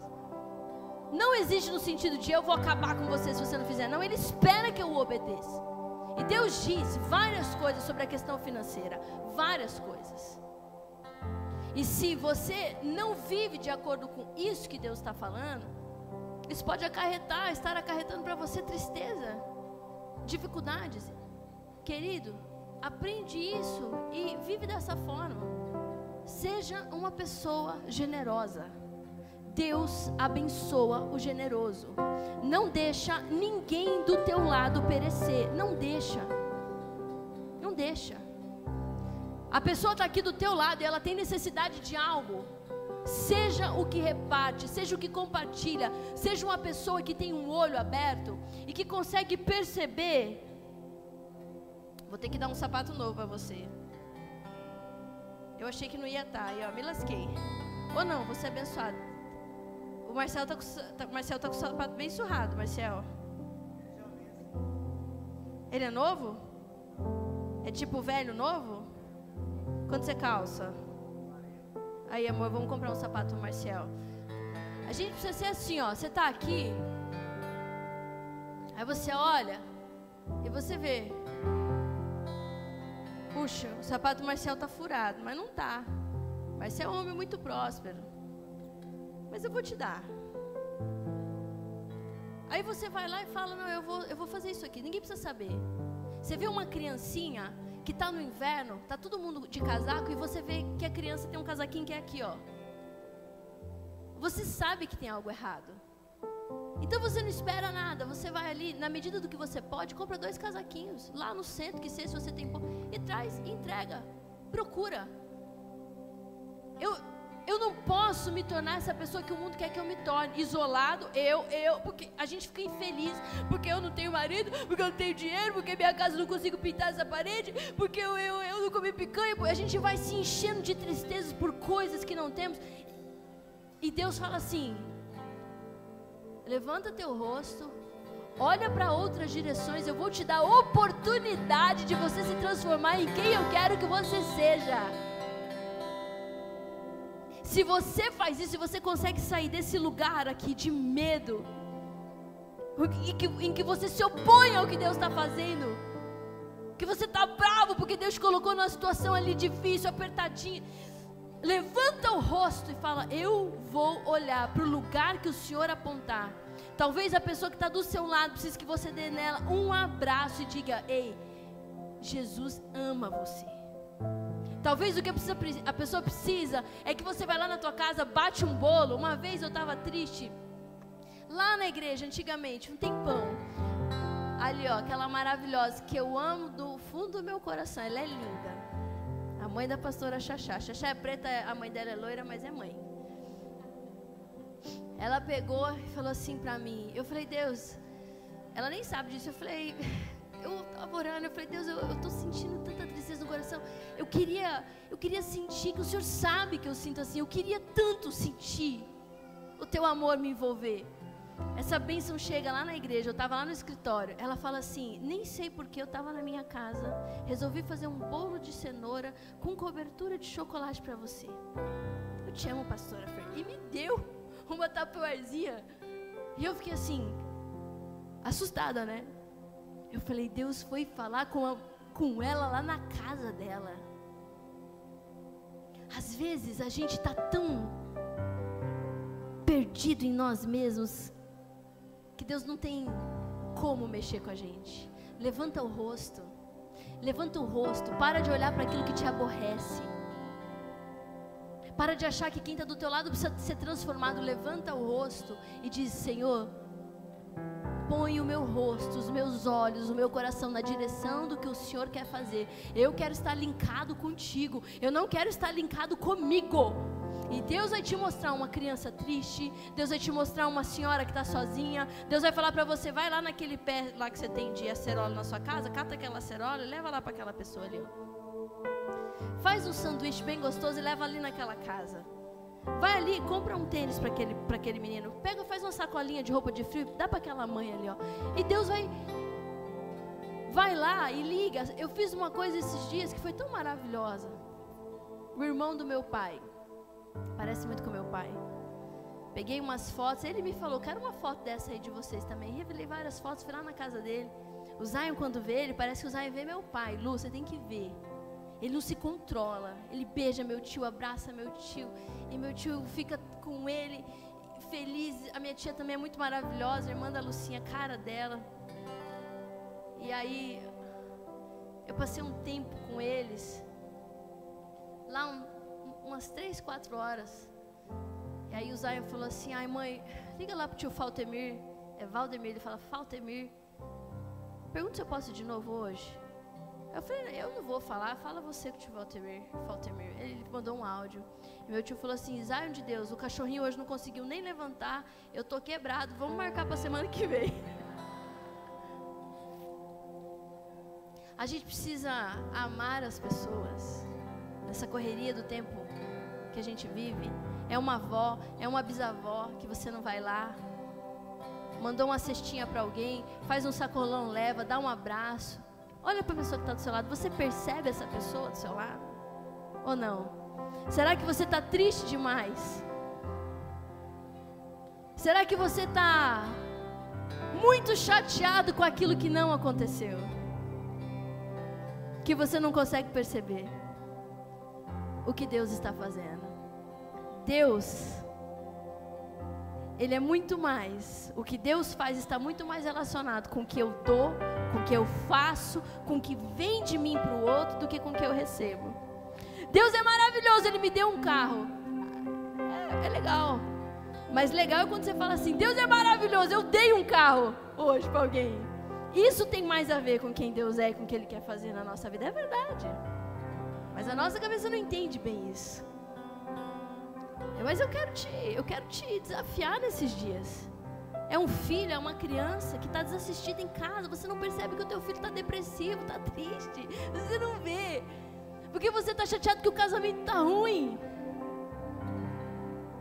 Não exige no sentido de eu vou acabar com você se você não fizer. Não, Ele espera que eu obedeça. E Deus diz várias coisas sobre a questão financeira. Várias coisas. E se você não vive de acordo com isso que Deus está falando, isso pode acarretar, estar acarretando para você tristeza, dificuldades. Querido, aprende isso e vive dessa forma. Seja uma pessoa generosa. Deus abençoa o generoso. Não deixa ninguém do teu lado perecer. Não deixa. Não deixa. A pessoa está aqui do teu lado e ela tem necessidade de algo. Seja o que reparte, seja o que compartilha, seja uma pessoa que tem um olho aberto e que consegue perceber. Vou ter que dar um sapato novo para você. Eu achei que não ia estar, tá, e ó, me lasquei. Ou não, você é abençoado. O Marcel está com, tá, Marcel tá com o sapato bem surrado, Marcel. Ele é novo? É tipo velho novo? Quanto você calça? Aí, amor, vamos comprar um sapato Marcel. A gente precisa ser assim, ó. Você tá aqui. Aí você olha e você vê. Puxa, o sapato do Marcel tá furado, mas não tá. Marcel é um homem muito próspero. Mas eu vou te dar. Aí você vai lá e fala: Não, eu vou, eu vou fazer isso aqui. Ninguém precisa saber. Você vê uma criancinha que está no inverno, está todo mundo de casaco e você vê que a criança tem um casaquinho que é aqui, ó. Você sabe que tem algo errado. Então você não espera nada, você vai ali, na medida do que você pode, compra dois casaquinhos, lá no centro, que seja se você tem e traz, entrega, procura. Eu, eu não posso me tornar essa pessoa que o mundo quer que eu me torne. Isolado, eu, eu, porque a gente fica infeliz, porque eu não tenho marido, porque eu não tenho dinheiro, porque minha casa não consigo pintar essa parede, porque eu, eu, eu não comi picanha. A gente vai se enchendo de tristezas por coisas que não temos. E Deus fala assim: levanta teu rosto, olha para outras direções, eu vou te dar oportunidade de você se transformar em quem eu quero que você seja. Se você faz isso, você consegue sair desse lugar aqui de medo, em que, em que você se opõe ao que Deus está fazendo, que você está bravo porque Deus colocou numa situação ali difícil, apertadinha. Levanta o rosto e fala: Eu vou olhar para o lugar que o Senhor apontar. Talvez a pessoa que está do seu lado precise que você dê nela um abraço e diga: Ei, Jesus ama você. Talvez o que a pessoa precisa é que você vai lá na tua casa, bate um bolo. Uma vez eu estava triste, lá na igreja, antigamente, um tempão. Ali, ó, aquela maravilhosa que eu amo do fundo do meu coração. Ela é linda. A mãe da pastora Xaxá. Xaxá é preta, a mãe dela é loira, mas é mãe. Ela pegou e falou assim para mim. Eu falei, Deus, ela nem sabe disso. Eu falei, eu estava orando, eu falei, Deus, eu estou sentindo tanta tristeza no coração. Eu queria, eu queria sentir que o Senhor sabe que eu sinto assim. Eu queria tanto sentir o teu amor me envolver. Essa bênção chega lá na igreja, eu estava lá no escritório. Ela fala assim: nem sei porque eu estava na minha casa, resolvi fazer um bolo de cenoura com cobertura de chocolate para você. Eu te amo, pastora Fer. E me deu uma tapuarzinha. E eu fiquei assim, assustada, né? Eu falei, Deus foi falar com, a, com ela lá na casa dela. Às vezes a gente está tão perdido em nós mesmos que Deus não tem como mexer com a gente. Levanta o rosto. Levanta o rosto. Para de olhar para aquilo que te aborrece. Para de achar que quem está do teu lado precisa ser transformado. Levanta o rosto e diz: Senhor, põe o meu rosto, os meus olhos, o meu coração na direção do que o Senhor quer fazer. Eu quero estar linkado contigo. Eu não quero estar linkado comigo. E Deus vai te mostrar uma criança triste, Deus vai te mostrar uma senhora que está sozinha, Deus vai falar para você, vai lá naquele pé lá que você tem de acerola na sua casa, cata aquela acerola e leva lá para aquela pessoa ali. Faz um sanduíche bem gostoso e leva ali naquela casa. Vai ali, compra um tênis para aquele, aquele menino. Pega, faz uma sacolinha de roupa de frio, dá para aquela mãe ali, ó. E Deus vai vai lá e liga. Eu fiz uma coisa esses dias que foi tão maravilhosa. O irmão do meu pai, parece muito com meu pai. Peguei umas fotos, ele me falou, quero uma foto dessa aí de vocês também. Revelei várias fotos, fui lá na casa dele. O Zion, quando vê ele, parece que o Zion vê meu pai. Lu, você tem que ver. Ele não se controla. Ele beija meu tio, abraça meu tio. E meu tio fica com ele feliz. A minha tia também é muito maravilhosa, irmã da Lucinha, cara dela. E aí, eu passei um tempo com eles. Lá, um, umas três, quatro horas. E aí o Zion falou assim: ai mãe, liga lá pro tio Faltemir. É Valdemir. Ele fala: Faltemir. Pergunta se eu posso ir de novo hoje. Eu falei, eu não vou falar, fala você que o tio Valtemir, Valtemir. Ele mandou um áudio. E meu tio falou assim, Zion de Deus, o cachorrinho hoje não conseguiu nem levantar, eu tô quebrado, vamos marcar para semana que vem. A gente precisa amar as pessoas. Nessa correria do tempo que a gente vive. É uma avó, é uma bisavó que você não vai lá. Mandou uma cestinha para alguém, faz um sacolão, leva, dá um abraço. Olha para a pessoa que está do seu lado. Você percebe essa pessoa do seu lado? Ou não? Será que você está triste demais? Será que você está muito chateado com aquilo que não aconteceu? Que você não consegue perceber o que Deus está fazendo? Deus, Ele é muito mais. O que Deus faz está muito mais relacionado com o que eu dou com o que eu faço, com o que vem de mim para o outro, do que com o que eu recebo. Deus é maravilhoso, Ele me deu um carro. É, é legal. Mas legal é quando você fala assim: Deus é maravilhoso, eu dei um carro hoje para alguém. Isso tem mais a ver com quem Deus é e com o que Ele quer fazer na nossa vida. É verdade. Mas a nossa cabeça não entende bem isso. Mas eu quero te, eu quero te desafiar nesses dias. É um filho, é uma criança que está desassistida em casa. Você não percebe que o teu filho está depressivo, está triste. Você não vê. Porque você está chateado que o casamento está ruim.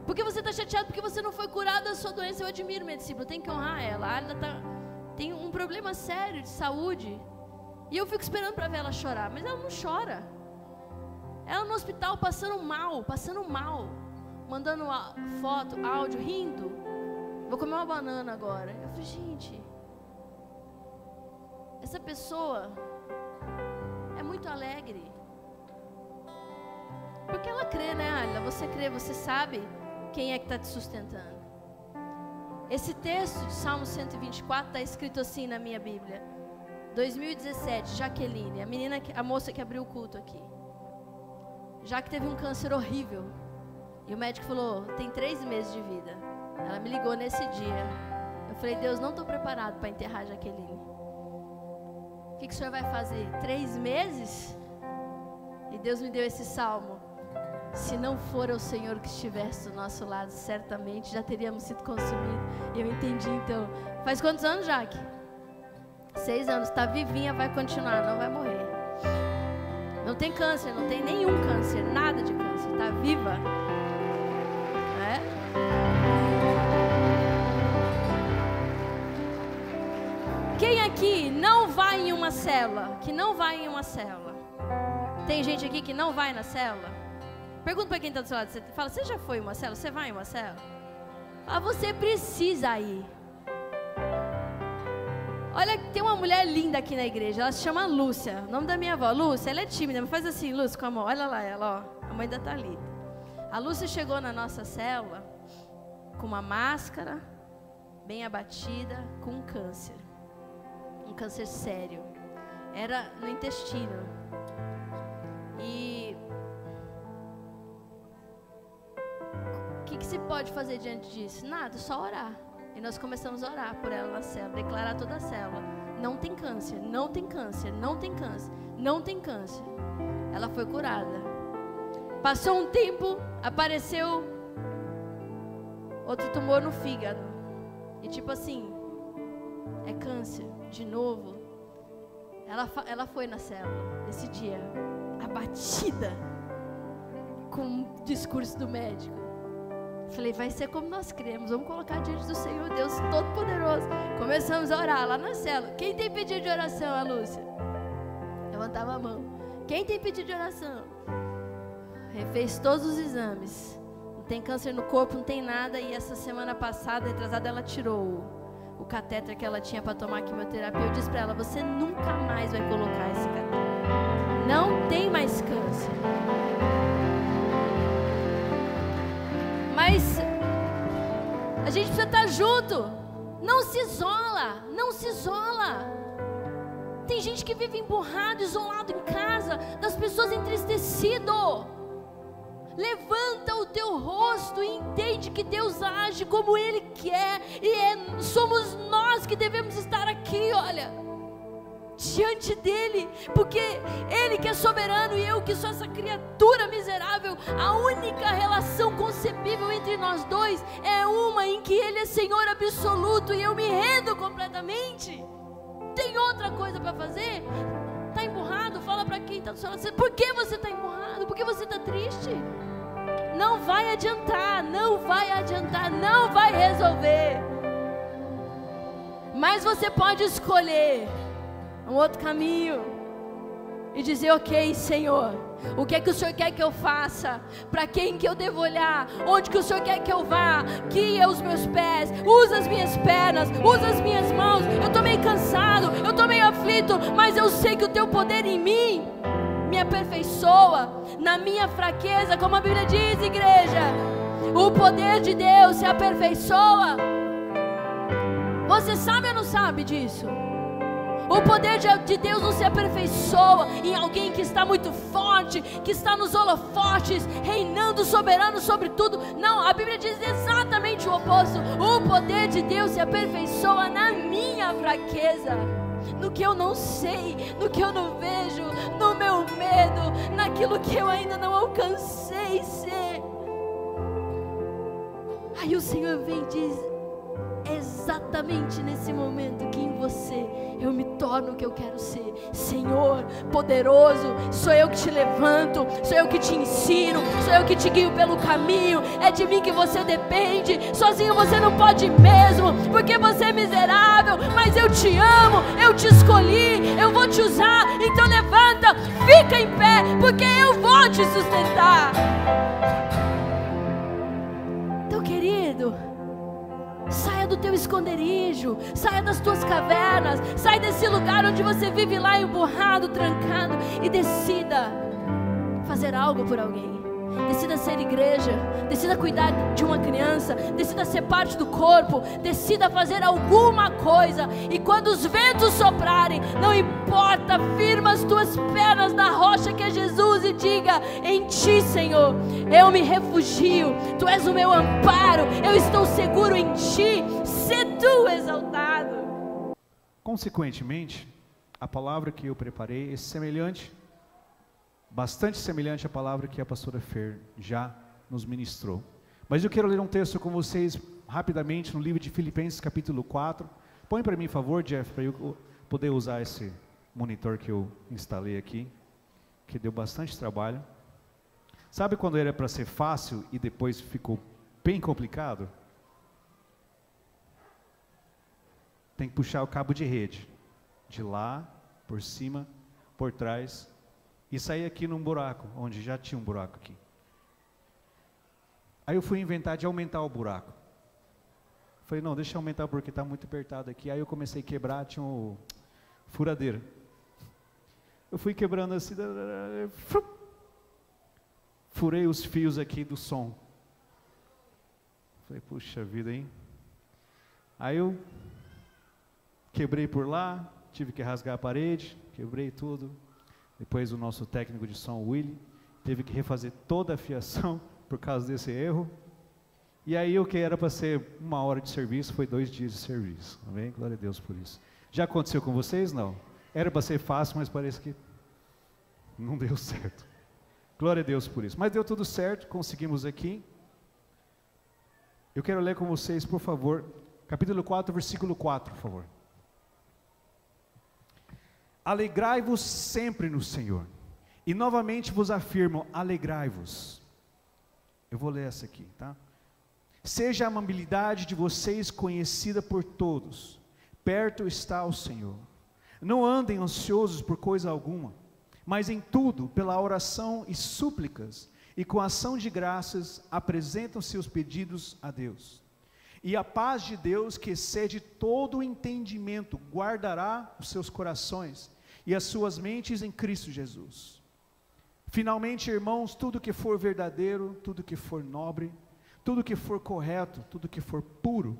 Porque você está chateado porque você não foi curado da sua doença. Eu admiro minha discípula, tem que honrar ela. Ela tá, tem um problema sério de saúde. E eu fico esperando para ver ela chorar. Mas ela não chora. Ela no hospital passando mal, passando mal. Mandando foto, áudio, rindo. Vou comer uma banana agora. Eu falei, gente, essa pessoa é muito alegre. Porque ela crê, né, Alila? Você crê, você sabe quem é que está te sustentando. Esse texto de Salmo 124 está escrito assim na minha Bíblia. 2017, Jaqueline, a menina, a moça que abriu o culto aqui. já que teve um câncer horrível. E o médico falou: tem três meses de vida. Ela me ligou nesse dia. Eu falei: Deus, não estou preparado para enterrar a Jaqueline. O que, que o senhor vai fazer? Três meses? E Deus me deu esse salmo. Se não for o Senhor que estivesse do nosso lado, certamente já teríamos sido consumidos. Eu entendi então. Faz quantos anos, Jaque? Seis anos. Está vivinha, vai continuar, não vai morrer. Não tem câncer, não tem nenhum câncer, nada de câncer. Está viva. Aqui não vai em uma célula? Que não vai em uma célula? Tem gente aqui que não vai na célula? Pergunta para quem está do seu lado. Você fala, você já foi em uma célula? Você vai em uma célula? Ah, você precisa ir. Olha, tem uma mulher linda aqui na igreja. Ela se chama Lúcia. Nome da minha avó, Lúcia. Ela é tímida, mas faz assim, Lúcia, com a mão. Olha lá ela, ó. A mãe da Thalita. A Lúcia chegou na nossa célula com uma máscara, bem abatida, com câncer. Câncer sério. Era no intestino. E o que, que se pode fazer diante disso? Nada, só orar. E nós começamos a orar por ela na célula, declarar toda a célula. Não tem câncer, não tem câncer, não tem câncer, não tem câncer. Ela foi curada. Passou um tempo, apareceu outro tumor no fígado. E tipo assim, é câncer, de novo. Ela, ela foi na célula esse dia abatida com o discurso do médico. Falei, vai ser como nós cremos, vamos colocar diante do Senhor Deus Todo-Poderoso. Começamos a orar lá na cela. Quem tem pedido de oração, a Lúcia? Levantava a mão. Quem tem pedido de oração? Refez todos os exames. Não tem câncer no corpo, não tem nada. E essa semana passada, retrasada, ela tirou o, catéter que ela tinha para tomar quimioterapia. Eu disse para ela: Você nunca mais vai colocar esse catéter. Não tem mais câncer. Mas a gente precisa estar junto. Não se isola, não se isola. Tem gente que vive emburrado, isolado em casa, das pessoas entristecido. Levanta o teu rosto e entende que Deus age como Ele quer, e é, somos nós que devemos estar aqui, olha diante dele, porque ele que é soberano e eu que sou essa criatura miserável, a única relação concebível entre nós dois é uma em que ele é Senhor absoluto e eu me rendo completamente. Tem outra coisa para fazer? Está emburrado? Fala para quem está do seu lado. Por que você está emburrado? Por que você está triste? Não vai adiantar, não vai adiantar, não vai resolver. Mas você pode escolher um outro caminho e dizer: Ok, Senhor, o que é que o Senhor quer que eu faça? Para quem que eu devo olhar? Onde que o Senhor quer que eu vá? Guia os meus pés, usa as minhas pernas, usa as minhas mãos. Eu estou meio cansado, eu estou meio aflito, mas eu sei que o teu poder em mim me aperfeiçoa na minha fraqueza, como a Bíblia diz, igreja. O poder de Deus se aperfeiçoa. Você sabe ou não sabe disso? O poder de Deus não se aperfeiçoa em alguém que está muito forte, que está nos holofotes, reinando soberano sobre tudo. Não, a Bíblia diz exatamente o oposto. O poder de Deus se aperfeiçoa na minha fraqueza no que eu não sei, no que eu não vejo, no meu medo, naquilo que eu ainda não alcancei ser. Aí o Senhor vem e diz: exatamente nesse momento que em você eu me torno o que eu quero ser. Senhor, poderoso, sou eu que te levanto, sou eu que te ensino, sou eu que te guio pelo caminho. É de mim que você depende. Sozinho você não pode mesmo, porque você é miserável, mas eu te amo, te escolhi, eu vou te usar. Então levanta, fica em pé, porque eu vou te sustentar. Então, querido, Saia do teu esconderijo, saia das tuas cavernas, saia desse lugar onde você vive lá emburrado, trancado e decida fazer algo por alguém. Decida ser igreja, decida cuidar de uma criança, decida ser parte do corpo, decida fazer alguma coisa. E quando os ventos soprarem, não importa, firma as tuas pernas na rocha que é Jesus e diga: Em ti, Senhor, eu me refugio, tu és o meu amparo, eu estou seguro em ti, se tu exaltado. Consequentemente, a palavra que eu preparei é semelhante bastante semelhante à palavra que a pastora Fer já nos ministrou. Mas eu quero ler um texto com vocês rapidamente no livro de Filipenses, capítulo 4. Põe para mim, por favor, Jeff, para eu poder usar esse monitor que eu instalei aqui, que deu bastante trabalho. Sabe quando era para ser fácil e depois ficou bem complicado? Tem que puxar o cabo de rede, de lá, por cima, por trás e saí aqui num buraco, onde já tinha um buraco aqui. Aí eu fui inventar de aumentar o buraco. Falei, não, deixa eu aumentar porque está muito apertado aqui. Aí eu comecei a quebrar, tinha um furadeira. Eu fui quebrando assim, furei os fios aqui do som. Falei, puxa vida, hein? Aí eu quebrei por lá, tive que rasgar a parede, quebrei tudo, depois o nosso técnico de som, Willy, teve que refazer toda a fiação *laughs* por causa desse erro. E aí o que era para ser uma hora de serviço foi dois dias de serviço. Amém? Glória a Deus por isso. Já aconteceu com vocês? Não. Era para ser fácil, mas parece que não deu *laughs* certo. Glória a Deus por isso. Mas deu tudo certo, conseguimos aqui. Eu quero ler com vocês, por favor, capítulo 4, versículo 4, por favor. Alegrai-vos sempre no Senhor. E novamente vos afirmo: alegrai-vos. Eu vou ler essa aqui, tá? Seja a amabilidade de vocês conhecida por todos. Perto está o Senhor. Não andem ansiosos por coisa alguma, mas em tudo, pela oração e súplicas, e com ação de graças, apresentam seus pedidos a Deus. E a paz de Deus, que excede todo o entendimento, guardará os seus corações e as suas mentes em Cristo Jesus. Finalmente, irmãos, tudo que for verdadeiro, tudo que for nobre, tudo que for correto, tudo que for puro,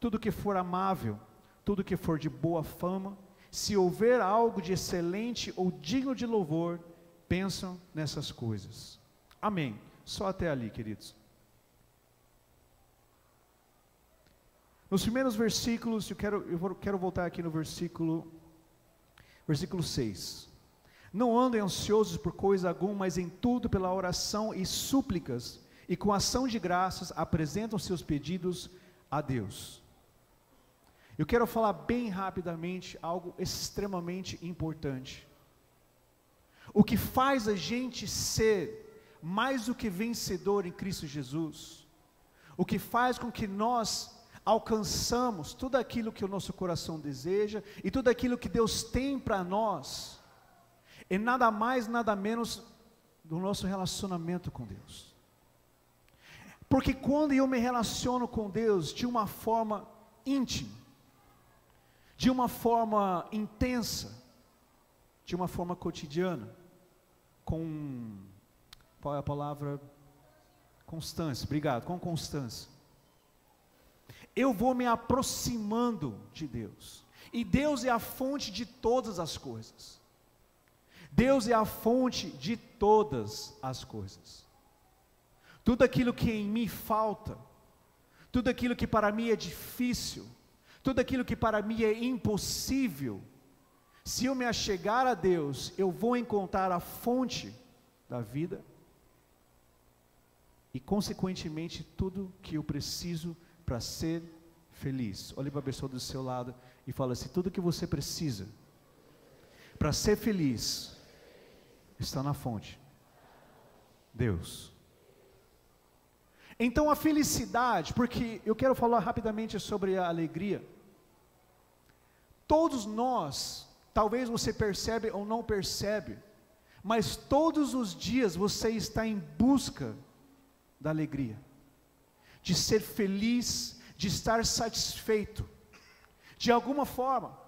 tudo que for amável, tudo que for de boa fama, se houver algo de excelente ou digno de louvor, pensam nessas coisas. Amém. Só até ali, queridos. Nos primeiros versículos, eu quero, eu quero voltar aqui no versículo Versículo 6. Não andem ansiosos por coisa alguma, mas em tudo pela oração e súplicas, e com ação de graças apresentam seus pedidos a Deus. Eu quero falar bem rapidamente algo extremamente importante. O que faz a gente ser mais do que vencedor em Cristo Jesus, o que faz com que nós alcançamos tudo aquilo que o nosso coração deseja e tudo aquilo que Deus tem para nós, é nada mais, nada menos do nosso relacionamento com Deus. Porque quando eu me relaciono com Deus de uma forma íntima, de uma forma intensa, de uma forma cotidiana, com qual é a palavra? Constância, obrigado, com constância eu vou me aproximando de Deus. E Deus é a fonte de todas as coisas. Deus é a fonte de todas as coisas. Tudo aquilo que em mim falta, tudo aquilo que para mim é difícil, tudo aquilo que para mim é impossível, se eu me achegar a Deus, eu vou encontrar a fonte da vida e, consequentemente, tudo que eu preciso para ser feliz. Olhe para a pessoa do seu lado e fala assim: tudo que você precisa para ser feliz está na fonte. Deus. Então a felicidade, porque eu quero falar rapidamente sobre a alegria. Todos nós, talvez você percebe ou não percebe, mas todos os dias você está em busca da alegria de ser feliz, de estar satisfeito. De alguma forma,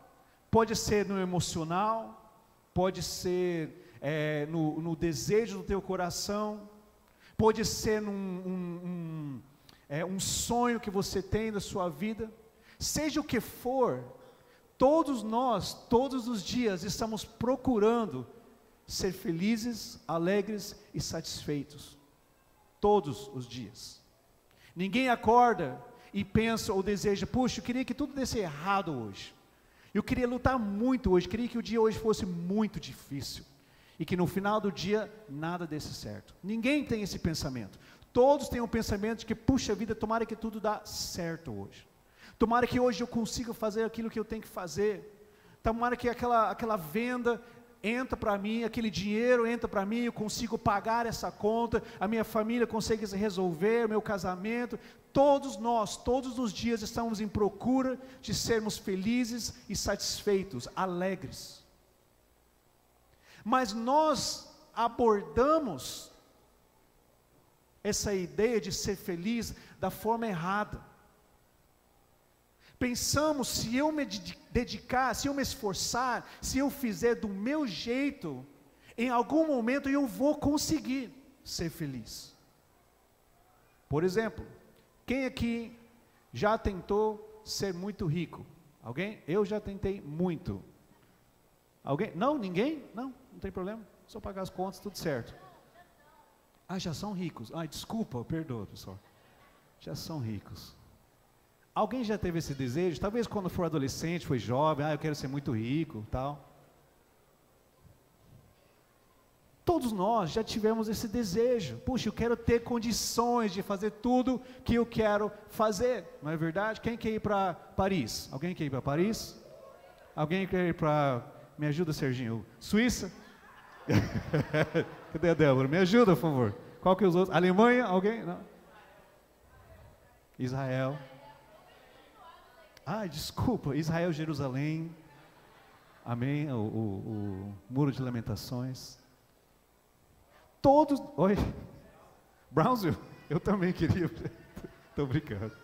pode ser no emocional, pode ser é, no, no desejo do teu coração, pode ser um, um, um, é, um sonho que você tem na sua vida, seja o que for, todos nós, todos os dias, estamos procurando ser felizes, alegres e satisfeitos. Todos os dias. Ninguém acorda e pensa ou deseja, puxa, eu queria que tudo desse errado hoje. Eu queria lutar muito hoje, queria que o dia hoje fosse muito difícil. E que no final do dia nada desse certo. Ninguém tem esse pensamento. Todos têm o um pensamento de que, puxa vida, tomara que tudo dá certo hoje. Tomara que hoje eu consiga fazer aquilo que eu tenho que fazer. Tomara que aquela, aquela venda entra para mim, aquele dinheiro entra para mim, eu consigo pagar essa conta, a minha família consegue resolver, o meu casamento. Todos nós, todos os dias estamos em procura de sermos felizes e satisfeitos, alegres. Mas nós abordamos essa ideia de ser feliz da forma errada. Pensamos, se eu me dedicar, se eu me esforçar, se eu fizer do meu jeito, em algum momento eu vou conseguir ser feliz. Por exemplo, quem aqui já tentou ser muito rico? Alguém? Eu já tentei muito. Alguém? Não, ninguém? Não, não tem problema. Só pagar as contas, tudo certo. Ah, já são ricos. Ai, desculpa, perdoa, pessoal. Já são ricos. Alguém já teve esse desejo? Talvez quando for adolescente, foi jovem, ah, eu quero ser muito rico, tal. Todos nós já tivemos esse desejo. Puxa, eu quero ter condições de fazer tudo que eu quero fazer. Não é verdade? Quem quer ir para Paris? Alguém quer ir para Paris? Alguém quer ir para. Me ajuda, Serginho. Suíça? *laughs* Cadê a Débora? Me ajuda, por favor. Qual que é os outros? Alemanha? Alguém? Não. Israel. Ah, desculpa, Israel, Jerusalém. Amém. O, o, o muro de lamentações. Todos. Oi. Brownsville, eu também queria. *laughs* Estou brincando.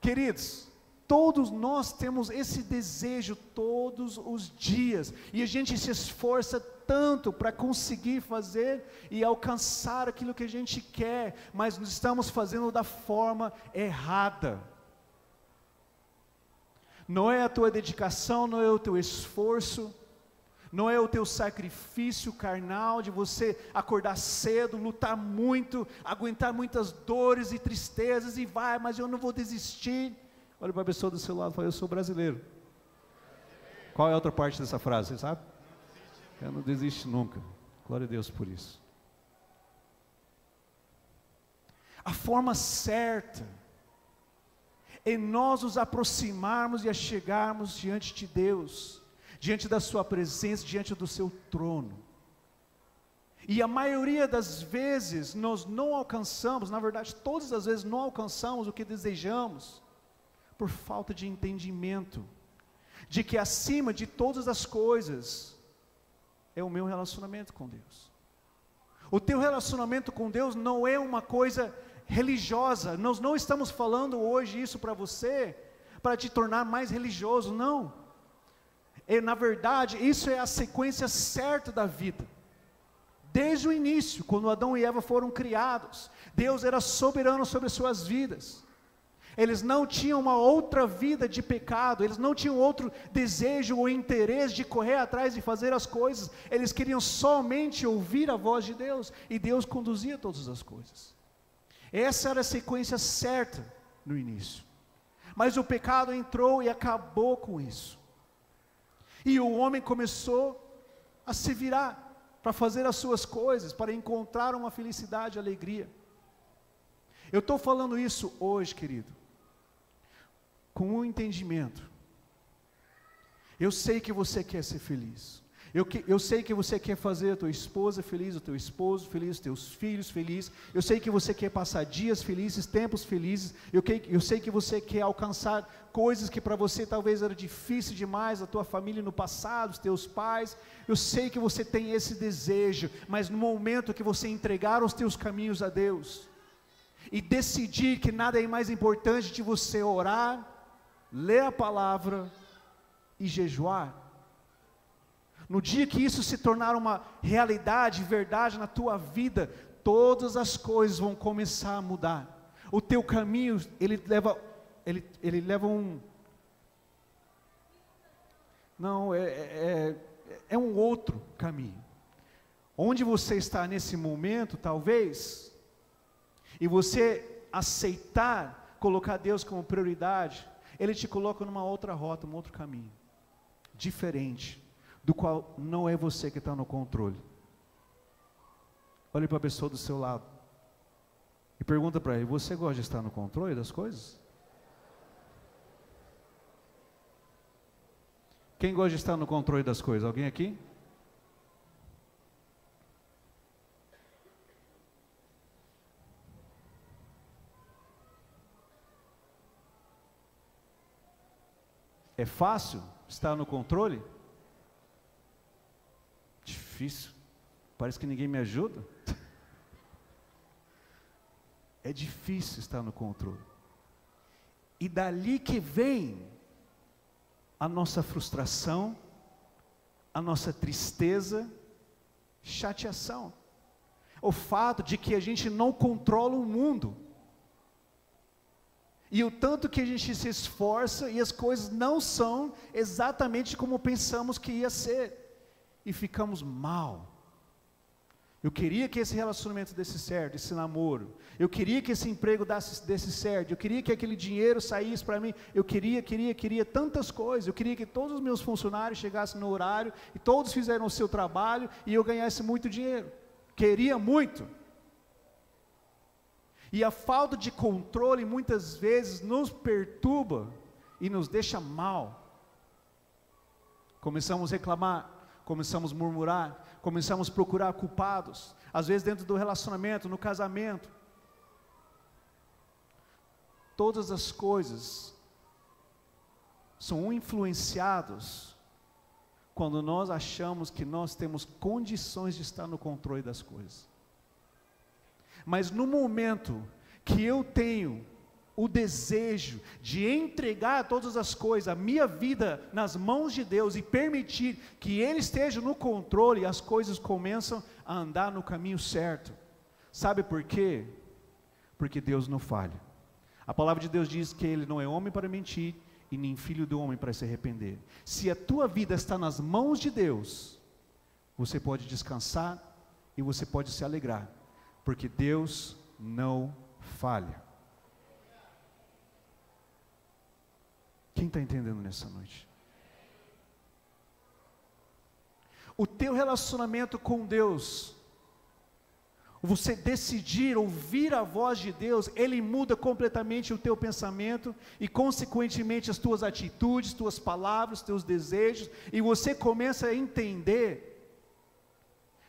Queridos, todos nós temos esse desejo todos os dias. E a gente se esforça tanto para conseguir fazer e alcançar aquilo que a gente quer, mas estamos fazendo da forma errada não é a tua dedicação, não é o teu esforço, não é o teu sacrifício carnal de você acordar cedo, lutar muito, aguentar muitas dores e tristezas e vai, mas eu não vou desistir. Olha para a pessoa do seu lado e fala: Eu sou brasileiro. Qual é a outra parte dessa frase? Você sabe? Eu não desisto nunca. Glória a Deus por isso. A forma certa em nós nos aproximarmos e a chegarmos diante de Deus, diante da Sua presença, diante do Seu trono. E a maioria das vezes nós não alcançamos, na verdade, todas as vezes não alcançamos o que desejamos, por falta de entendimento, de que acima de todas as coisas é o meu relacionamento com Deus. O teu relacionamento com Deus não é uma coisa religiosa. Nós não estamos falando hoje isso para você, para te tornar mais religioso, não. E, na verdade, isso é a sequência certa da vida. Desde o início, quando Adão e Eva foram criados, Deus era soberano sobre suas vidas. Eles não tinham uma outra vida de pecado, eles não tinham outro desejo ou interesse de correr atrás e fazer as coisas, eles queriam somente ouvir a voz de Deus, e Deus conduzia todas as coisas. Essa era a sequência certa no início. Mas o pecado entrou e acabou com isso. E o homem começou a se virar para fazer as suas coisas, para encontrar uma felicidade e alegria. Eu estou falando isso hoje, querido, com um entendimento. Eu sei que você quer ser feliz. Eu, que, eu sei que você quer fazer a tua esposa feliz, o teu esposo feliz, os teus filhos felizes. Eu sei que você quer passar dias felizes, tempos felizes. Eu, que, eu sei que você quer alcançar coisas que para você talvez era difícil demais, a tua família no passado, os teus pais. Eu sei que você tem esse desejo, mas no momento que você entregar os teus caminhos a Deus e decidir que nada é mais importante de você orar, ler a palavra e jejuar, no dia que isso se tornar uma realidade, verdade na tua vida, todas as coisas vão começar a mudar. O teu caminho, ele leva, ele, ele leva um. Não, é, é, é um outro caminho. Onde você está nesse momento, talvez, e você aceitar colocar Deus como prioridade, Ele te coloca numa outra rota, um outro caminho, diferente, do qual não é você que está no controle. Olhe para a pessoa do seu lado e pergunta para ele: Você gosta de estar no controle das coisas? Quem gosta de estar no controle das coisas? Alguém aqui? É fácil estar no controle? Difícil. Parece que ninguém me ajuda. *laughs* É difícil estar no controle. E dali que vem a nossa frustração, a nossa tristeza, chateação. O fato de que a gente não controla o mundo. E o tanto que a gente se esforça e as coisas não são exatamente como pensamos que ia ser. E ficamos mal. Eu queria que esse relacionamento desse certo, esse namoro. Eu queria que esse emprego desse, desse certo. Eu queria que aquele dinheiro saísse para mim. Eu queria, queria, queria tantas coisas. Eu queria que todos os meus funcionários chegassem no horário e todos fizeram o seu trabalho e eu ganhasse muito dinheiro. Queria muito. E a falta de controle muitas vezes nos perturba e nos deixa mal. Começamos a reclamar, começamos a murmurar, começamos a procurar culpados, às vezes dentro do relacionamento, no casamento. Todas as coisas são influenciados quando nós achamos que nós temos condições de estar no controle das coisas. Mas no momento que eu tenho o desejo de entregar todas as coisas, a minha vida nas mãos de Deus e permitir que Ele esteja no controle, as coisas começam a andar no caminho certo. Sabe por quê? Porque Deus não falha. A palavra de Deus diz que Ele não é homem para mentir e nem filho do homem para se arrepender. Se a tua vida está nas mãos de Deus, você pode descansar e você pode se alegrar, porque Deus não falha. Quem está entendendo nessa noite? O teu relacionamento com Deus, você decidir ouvir a voz de Deus, ele muda completamente o teu pensamento e, consequentemente, as tuas atitudes, tuas palavras, teus desejos, e você começa a entender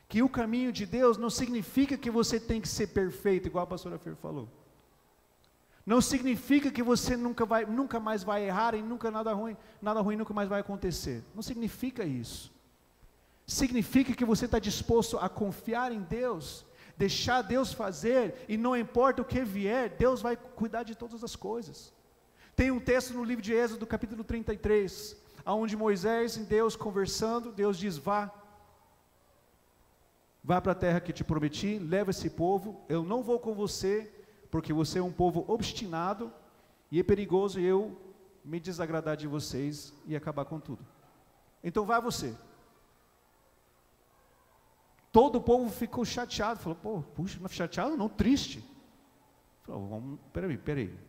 que o caminho de Deus não significa que você tem que ser perfeito, igual a pastora Fer falou. Não significa que você nunca, vai, nunca mais vai errar e nunca nada ruim, nada ruim nunca mais vai acontecer. Não significa isso. Significa que você está disposto a confiar em Deus, deixar Deus fazer, e não importa o que vier, Deus vai cuidar de todas as coisas. Tem um texto no livro de Êxodo, capítulo 33, onde Moisés e Deus conversando, Deus diz: Vá, vá para a terra que te prometi, leva esse povo, eu não vou com você, porque você é um povo obstinado e é perigoso eu me desagradar de vocês e acabar com tudo. Então vá você. Todo o povo ficou chateado, falou, pô, puxa, não chateado não, triste. Falou, vamos, peraí, peraí,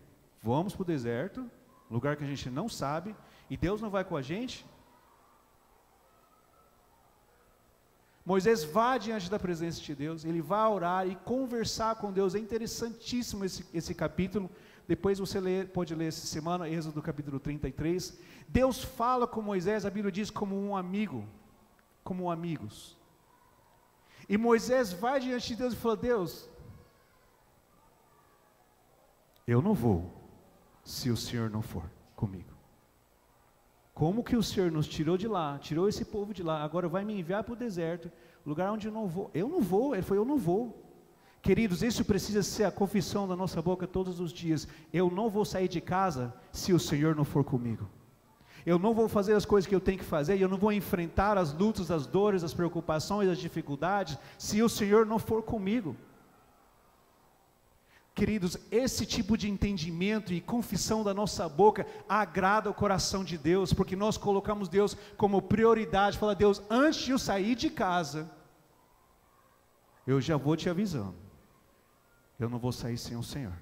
vamos para o deserto, lugar que a gente não sabe, e Deus não vai com a gente? Moisés vai diante da presença de Deus, ele vai orar e conversar com Deus. É interessantíssimo esse, esse capítulo. Depois você lê, pode ler essa semana, Êxodo capítulo 33. Deus fala com Moisés, a Bíblia diz, como um amigo, como amigos. E Moisés vai diante de Deus e fala: Deus, eu não vou se o Senhor não for comigo. Como que o Senhor nos tirou de lá, tirou esse povo de lá, agora vai me enviar para o deserto, lugar onde eu não vou. Eu não vou, ele foi, eu não vou. Queridos, isso precisa ser a confissão da nossa boca todos os dias. Eu não vou sair de casa se o Senhor não for comigo. Eu não vou fazer as coisas que eu tenho que fazer, e eu não vou enfrentar as lutas, as dores, as preocupações, as dificuldades, se o Senhor não for comigo. Queridos, esse tipo de entendimento e confissão da nossa boca agrada o coração de Deus, porque nós colocamos Deus como prioridade. Fala, Deus, antes de eu sair de casa, eu já vou te avisando, eu não vou sair sem o Senhor.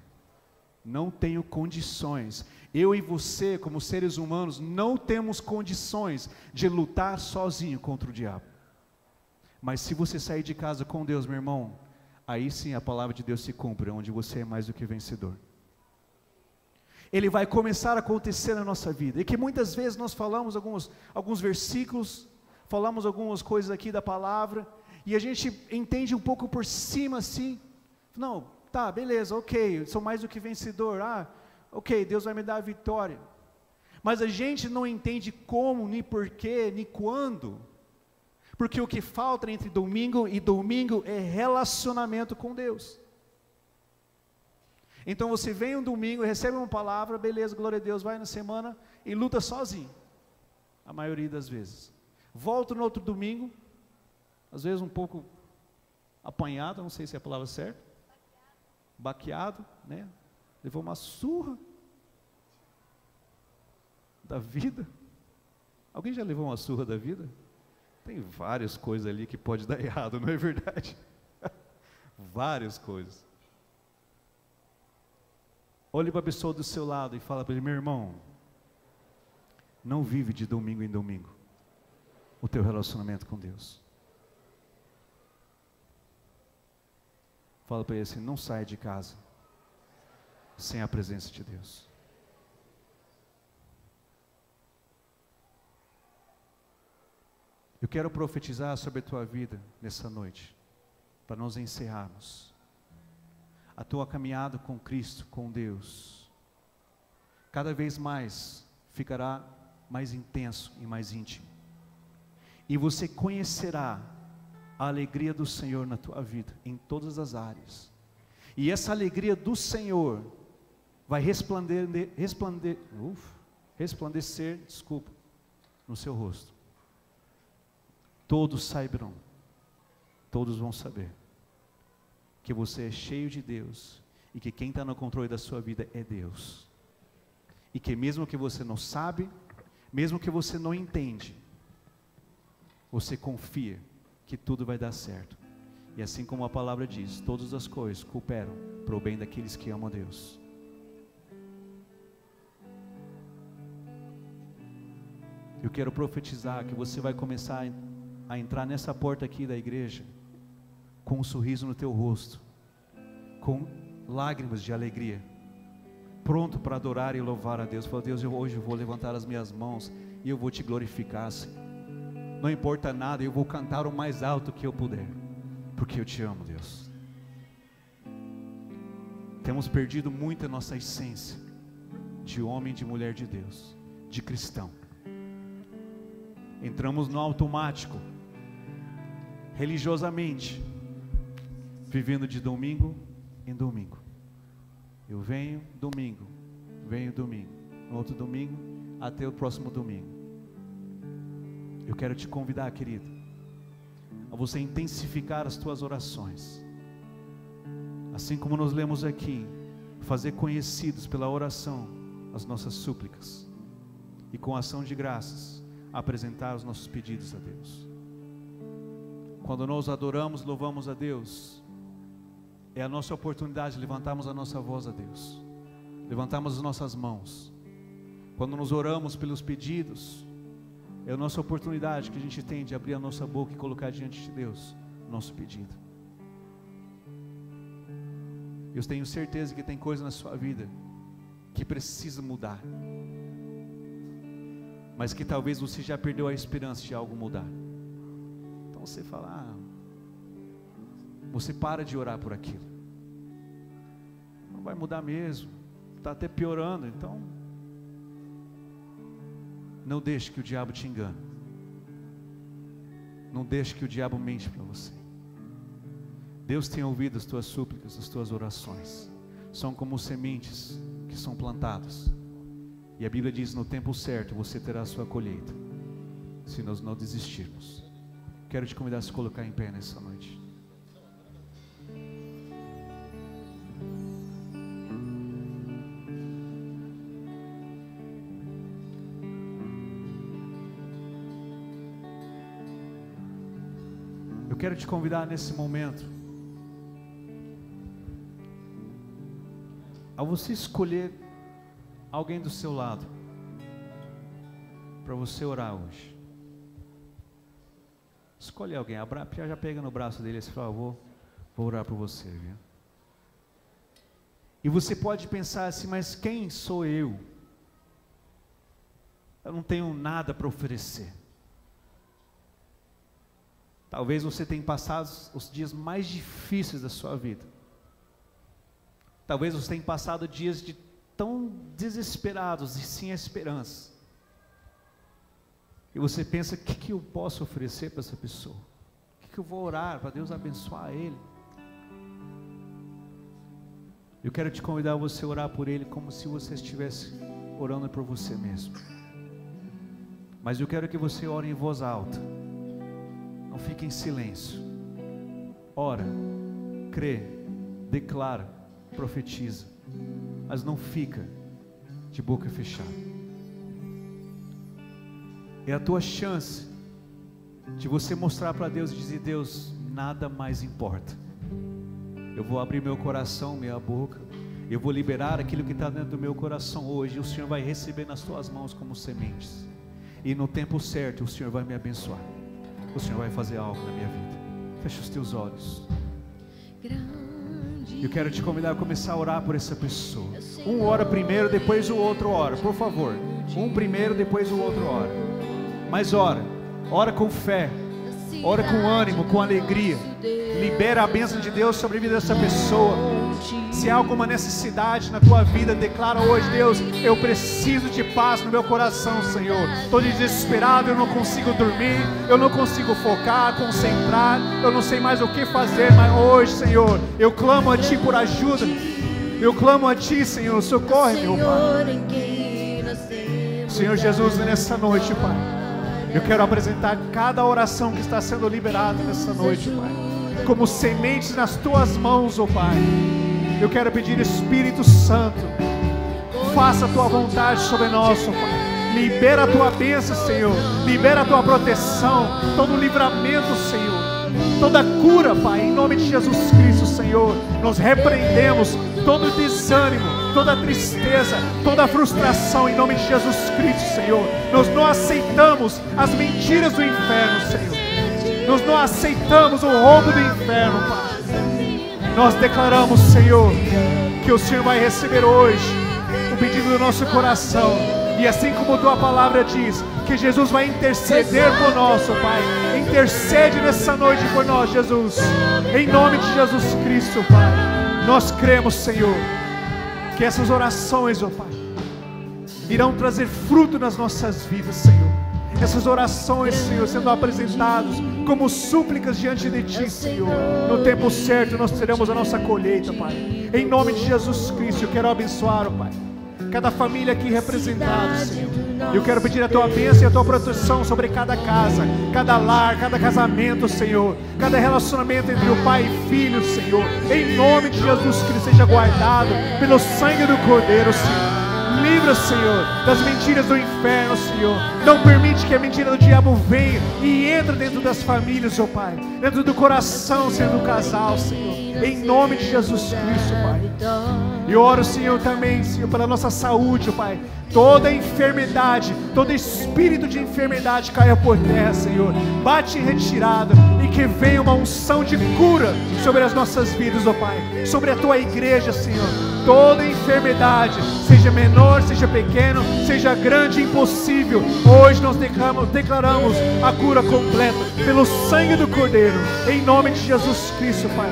Não tenho condições. Eu e você, como seres humanos, não temos condições de lutar sozinho contra o diabo. Mas se você sair de casa com Deus, meu irmão, aí sim a palavra de Deus se cumpre, onde você é mais do que vencedor. Ele vai começar a acontecer na nossa vida. E que muitas vezes nós falamos alguns, alguns versículos, falamos algumas coisas aqui da palavra, e a gente entende um pouco por cima assim. Não, tá, beleza, ok, sou mais do que vencedor. Ah, ok, Deus vai me dar a vitória. Mas a gente não entende como, nem porquê, nem quando. Porque o que falta entre domingo e domingo é relacionamento com Deus. Então você vem um domingo, recebe uma palavra, beleza, glória a Deus, vai na semana e luta sozinho. A maioria das vezes. Volta no outro domingo, às vezes um pouco apanhado, não sei se é a palavra certa. Baqueado, né? Levou uma surra da vida. Alguém já levou uma surra da vida? Tem várias coisas ali que pode dar *laughs* errado, não é verdade? *laughs* várias coisas. Olhe para a pessoa do seu lado e fala para ele, meu irmão, não vive de domingo em domingo o teu relacionamento com Deus. Fala para ele assim, não saia de casa sem a presença de Deus. Eu quero profetizar sobre a tua vida nessa noite, para nós encerrarmos. A tua caminhada com Cristo, com Deus, cada vez mais ficará mais intenso e mais íntimo. E você conhecerá a alegria do Senhor na tua vida, em todas as áreas. E essa alegria do Senhor vai resplandecer, resplandecer, desculpa, no seu rosto todos saibam, todos vão saber que você é cheio de Deus e que quem está no controle da sua vida é Deus. E que mesmo que você não sabe, mesmo que você não entende, você confia que tudo vai dar certo. E assim como a palavra diz, todas as coisas cooperam para o bem daqueles que amam a Deus. Eu quero profetizar que você vai começar a a entrar nessa porta aqui da igreja com um sorriso no teu rosto, com lágrimas de alegria, pronto para adorar e louvar a Deus. Fala, Deus, eu hoje vou levantar as minhas mãos e eu vou te glorificar, Senhor. Não importa nada, eu vou cantar o mais alto que eu puder, porque eu te amo, Deus. Temos perdido muito a nossa essência de homem e de mulher de Deus, de cristão. Entramos no automático religiosamente, vivendo de domingo em domingo. Eu venho domingo, venho domingo, no outro domingo, até o próximo domingo. Eu quero te convidar, querido, a você intensificar as tuas orações. Assim como nós lemos aqui, fazer conhecidos pela oração as nossas súplicas e com ação de graças apresentar os nossos pedidos a Deus. Quando nós adoramos, louvamos a Deus, é a nossa oportunidade de levantarmos a nossa voz a Deus, levantarmos as nossas mãos. Quando nos oramos pelos pedidos, é a nossa oportunidade que a gente tem de abrir a nossa boca e colocar diante de Deus o nosso pedido. Eu tenho certeza que tem coisa na sua vida que precisa mudar, mas que talvez você já perdeu a esperança de algo mudar. Então você fala, ah, você para de orar por aquilo. Não vai mudar mesmo, está até piorando, então não deixe que o diabo te engane. Não deixe que o diabo mente para você. Deus tem ouvido as tuas súplicas, as tuas orações. São como sementes que são plantadas. E a Bíblia diz: no tempo certo você terá a sua colheita, se nós não desistirmos. Quero te convidar a se colocar em pé nessa noite. Eu quero te convidar nesse momento a você escolher alguém do seu lado para você orar hoje. Escolhe alguém, abra, já pega no braço dele e fala, ah, vou, vou orar por você, viu? E você pode pensar assim, mas quem sou eu? Eu não tenho nada para oferecer. Talvez você tenha passado os dias mais difíceis da sua vida. Talvez você tenha passado dias de tão desesperados e sem esperança. E você pensa: o que, que eu posso oferecer para essa pessoa? O que, que eu vou orar para Deus abençoar ele? Eu quero te convidar a você orar por ele como se você estivesse orando por você mesmo. Mas eu quero que você ore em voz alta. Não fique em silêncio. Ora, crê, declara, profetiza. Mas não fica de boca fechada. É a tua chance de você mostrar para Deus e dizer: Deus, nada mais importa. Eu vou abrir meu coração, minha boca. Eu vou liberar aquilo que está dentro do meu coração hoje. E o Senhor vai receber nas tuas mãos como sementes. E no tempo certo, o Senhor vai me abençoar o Senhor vai fazer algo na minha vida. Fecha os teus olhos. Eu quero te convidar a começar a orar por essa pessoa. Um ora primeiro, depois o outro ora, por favor. Um primeiro, depois o outro ora. Mas ora, ora com fé, ora com ânimo, com alegria. Libera a bênção de Deus sobre a vida dessa pessoa. Se há alguma necessidade na tua vida, declara hoje, Deus, eu preciso de paz no meu coração, Senhor. Estou desesperado, eu não consigo dormir, eu não consigo focar, concentrar, eu não sei mais o que fazer, mas hoje, Senhor, eu clamo a Ti por ajuda. Eu clamo a Ti, Senhor, socorre, meu Pai. Senhor Jesus, nessa noite, Pai, eu quero apresentar cada oração que está sendo liberada nessa noite, Pai, como sementes nas Tuas mãos, ó oh Pai. Eu quero pedir, Espírito Santo, faça a tua vontade sobre nós, oh Pai. Libera a tua bênção, Senhor. Libera a tua proteção, todo livramento, Senhor. Toda cura, Pai, em nome de Jesus Cristo, Senhor. Nós repreendemos todo desânimo, toda tristeza, toda frustração em nome de Jesus Cristo, Senhor. Nós não aceitamos as mentiras do inferno, Senhor. Nós não aceitamos o roubo do inferno, Pai. Nós declaramos, Senhor, que o Senhor vai receber hoje o pedido do nosso coração. E assim como tua palavra diz, que Jesus vai interceder por nós, oh Pai. Intercede nessa noite por nós, Jesus. Em nome de Jesus Cristo, Pai. Nós cremos, Senhor, que essas orações, oh Pai, irão trazer fruto nas nossas vidas, Senhor essas orações, Senhor, sendo apresentadas como súplicas diante de Ti, Senhor. No tempo certo nós teremos a nossa colheita, Pai. Em nome de Jesus Cristo, eu quero abençoar, oh, Pai. Cada família aqui representada, Senhor. Eu quero pedir a tua bênção e a tua proteção sobre cada casa, cada lar, cada casamento, Senhor. Cada relacionamento entre o pai e filho, Senhor. Em nome de Jesus Cristo, seja guardado pelo sangue do Cordeiro, Senhor livra, Senhor, das mentiras do inferno, Senhor. Não permite que a mentira do diabo venha e entre dentro das famílias, oh Pai. Dentro do coração, Senhor, do casal, Senhor. Em nome de Jesus Cristo, Pai. E oro, Senhor, também, Senhor, pela nossa saúde, Pai. Toda enfermidade, todo espírito de enfermidade caia por terra, Senhor. Bate em retirada e que venha uma unção de cura sobre as nossas vidas, ó Pai. Sobre a tua igreja, Senhor. Toda enfermidade, seja menor, seja pequeno, seja grande, impossível. Hoje nós declaramos, declaramos a cura completa pelo sangue do Cordeiro. Em nome de Jesus Cristo, Pai.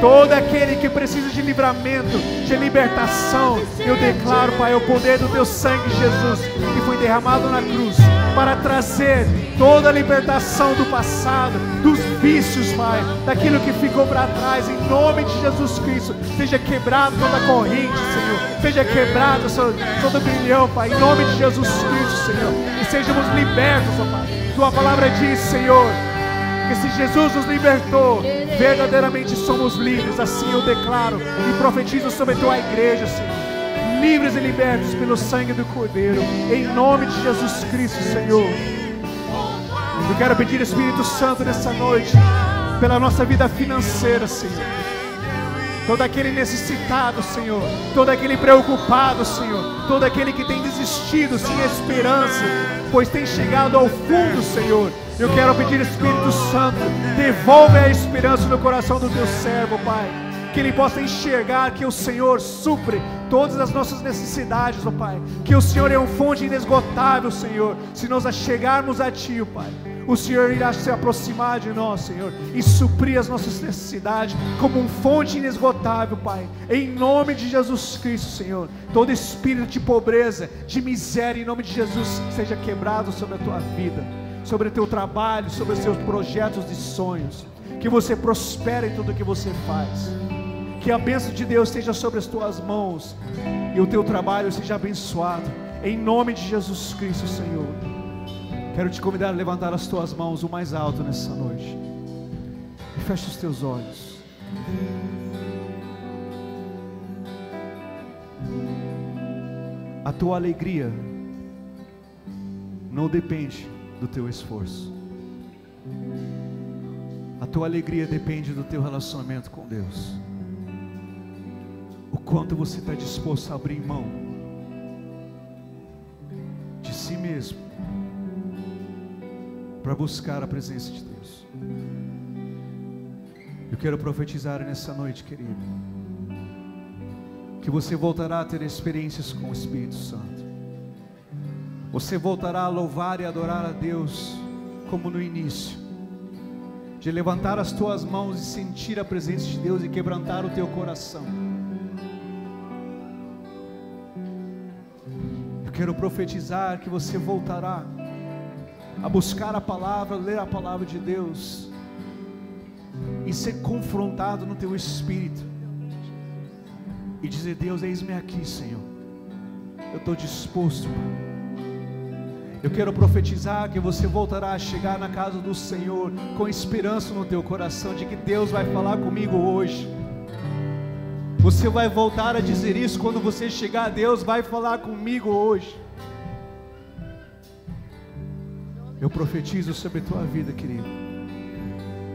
Todo aquele que precisa de livramento, de libertação, eu declaro, Pai, o poder do teu sangue, Jesus, que foi derramado na cruz, para trazer toda a libertação do passado, dos vícios, Pai, daquilo que ficou para trás, em nome de Jesus Cristo. Seja quebrado toda corrente, Senhor, seja quebrado todo brilhão, Pai, em nome de Jesus Cristo, Senhor, e sejamos libertos, ó Pai. Tua palavra diz, Senhor, que se Jesus nos libertou, verdadeiramente somos livres. Assim eu declaro e profetizo sobre a tua igreja, Senhor. Livres e libertos pelo sangue do Cordeiro, em nome de Jesus Cristo, Senhor. Eu quero pedir, Espírito Santo, nessa noite, pela nossa vida financeira, Senhor. Todo aquele necessitado, Senhor. Todo aquele preocupado, Senhor. Todo aquele que tem desistido sem esperança, pois tem chegado ao fundo, Senhor. Eu quero pedir, Espírito Santo, devolve a esperança no coração do teu servo, Pai. Que ele possa enxergar que o Senhor supre todas as nossas necessidades, ó Pai. Que o Senhor é uma fonte inesgotável, Senhor. Se nós chegarmos a Ti, ó Pai o Senhor irá se aproximar de nós, Senhor, e suprir as nossas necessidades como um fonte inesgotável, Pai. Em nome de Jesus Cristo, Senhor. Todo espírito de pobreza, de miséria, em nome de Jesus, seja quebrado sobre a tua vida, sobre o teu trabalho, sobre os teus projetos e sonhos. Que você prospere em tudo o que você faz. Que a bênção de Deus esteja sobre as tuas mãos e o teu trabalho seja abençoado. Em nome de Jesus Cristo, Senhor. Quero te convidar a levantar as tuas mãos o mais alto nessa noite. E feche os teus olhos. A tua alegria não depende do teu esforço. A tua alegria depende do teu relacionamento com Deus. O quanto você está disposto a abrir mão de si mesmo para buscar a presença de Deus. Eu quero profetizar nessa noite, querido, que você voltará a ter experiências com o Espírito Santo. Você voltará a louvar e adorar a Deus como no início, de levantar as tuas mãos e sentir a presença de Deus e quebrantar o teu coração. Eu quero profetizar que você voltará a buscar a palavra, ler a palavra de Deus e ser confrontado no teu espírito e dizer: Deus, eis-me aqui, Senhor. Eu estou disposto. Eu quero profetizar que você voltará a chegar na casa do Senhor com esperança no teu coração de que Deus vai falar comigo hoje. Você vai voltar a dizer isso quando você chegar, Deus vai falar comigo hoje. Eu profetizo sobre a tua vida, querido,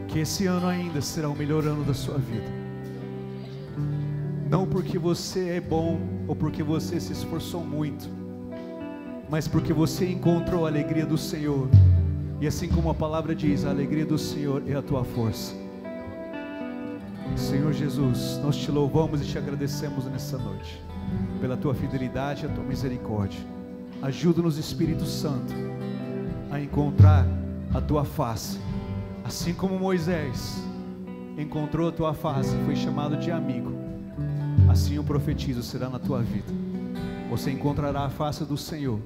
que esse ano ainda será o melhor ano da sua vida. Não porque você é bom ou porque você se esforçou muito, mas porque você encontrou a alegria do Senhor. E assim como a palavra diz, a alegria do Senhor é a tua força. Senhor Jesus, nós te louvamos e te agradecemos nessa noite, pela tua fidelidade e a tua misericórdia. Ajuda-nos, Espírito Santo a encontrar a tua face. Assim como Moisés encontrou a tua face foi chamado de amigo, assim o profetizo será na tua vida. Você encontrará a face do Senhor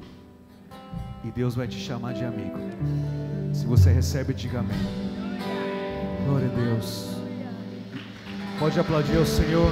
e Deus vai te chamar de amigo. Se você recebe, diga amém. Glória a Deus. Pode aplaudir ao Senhor.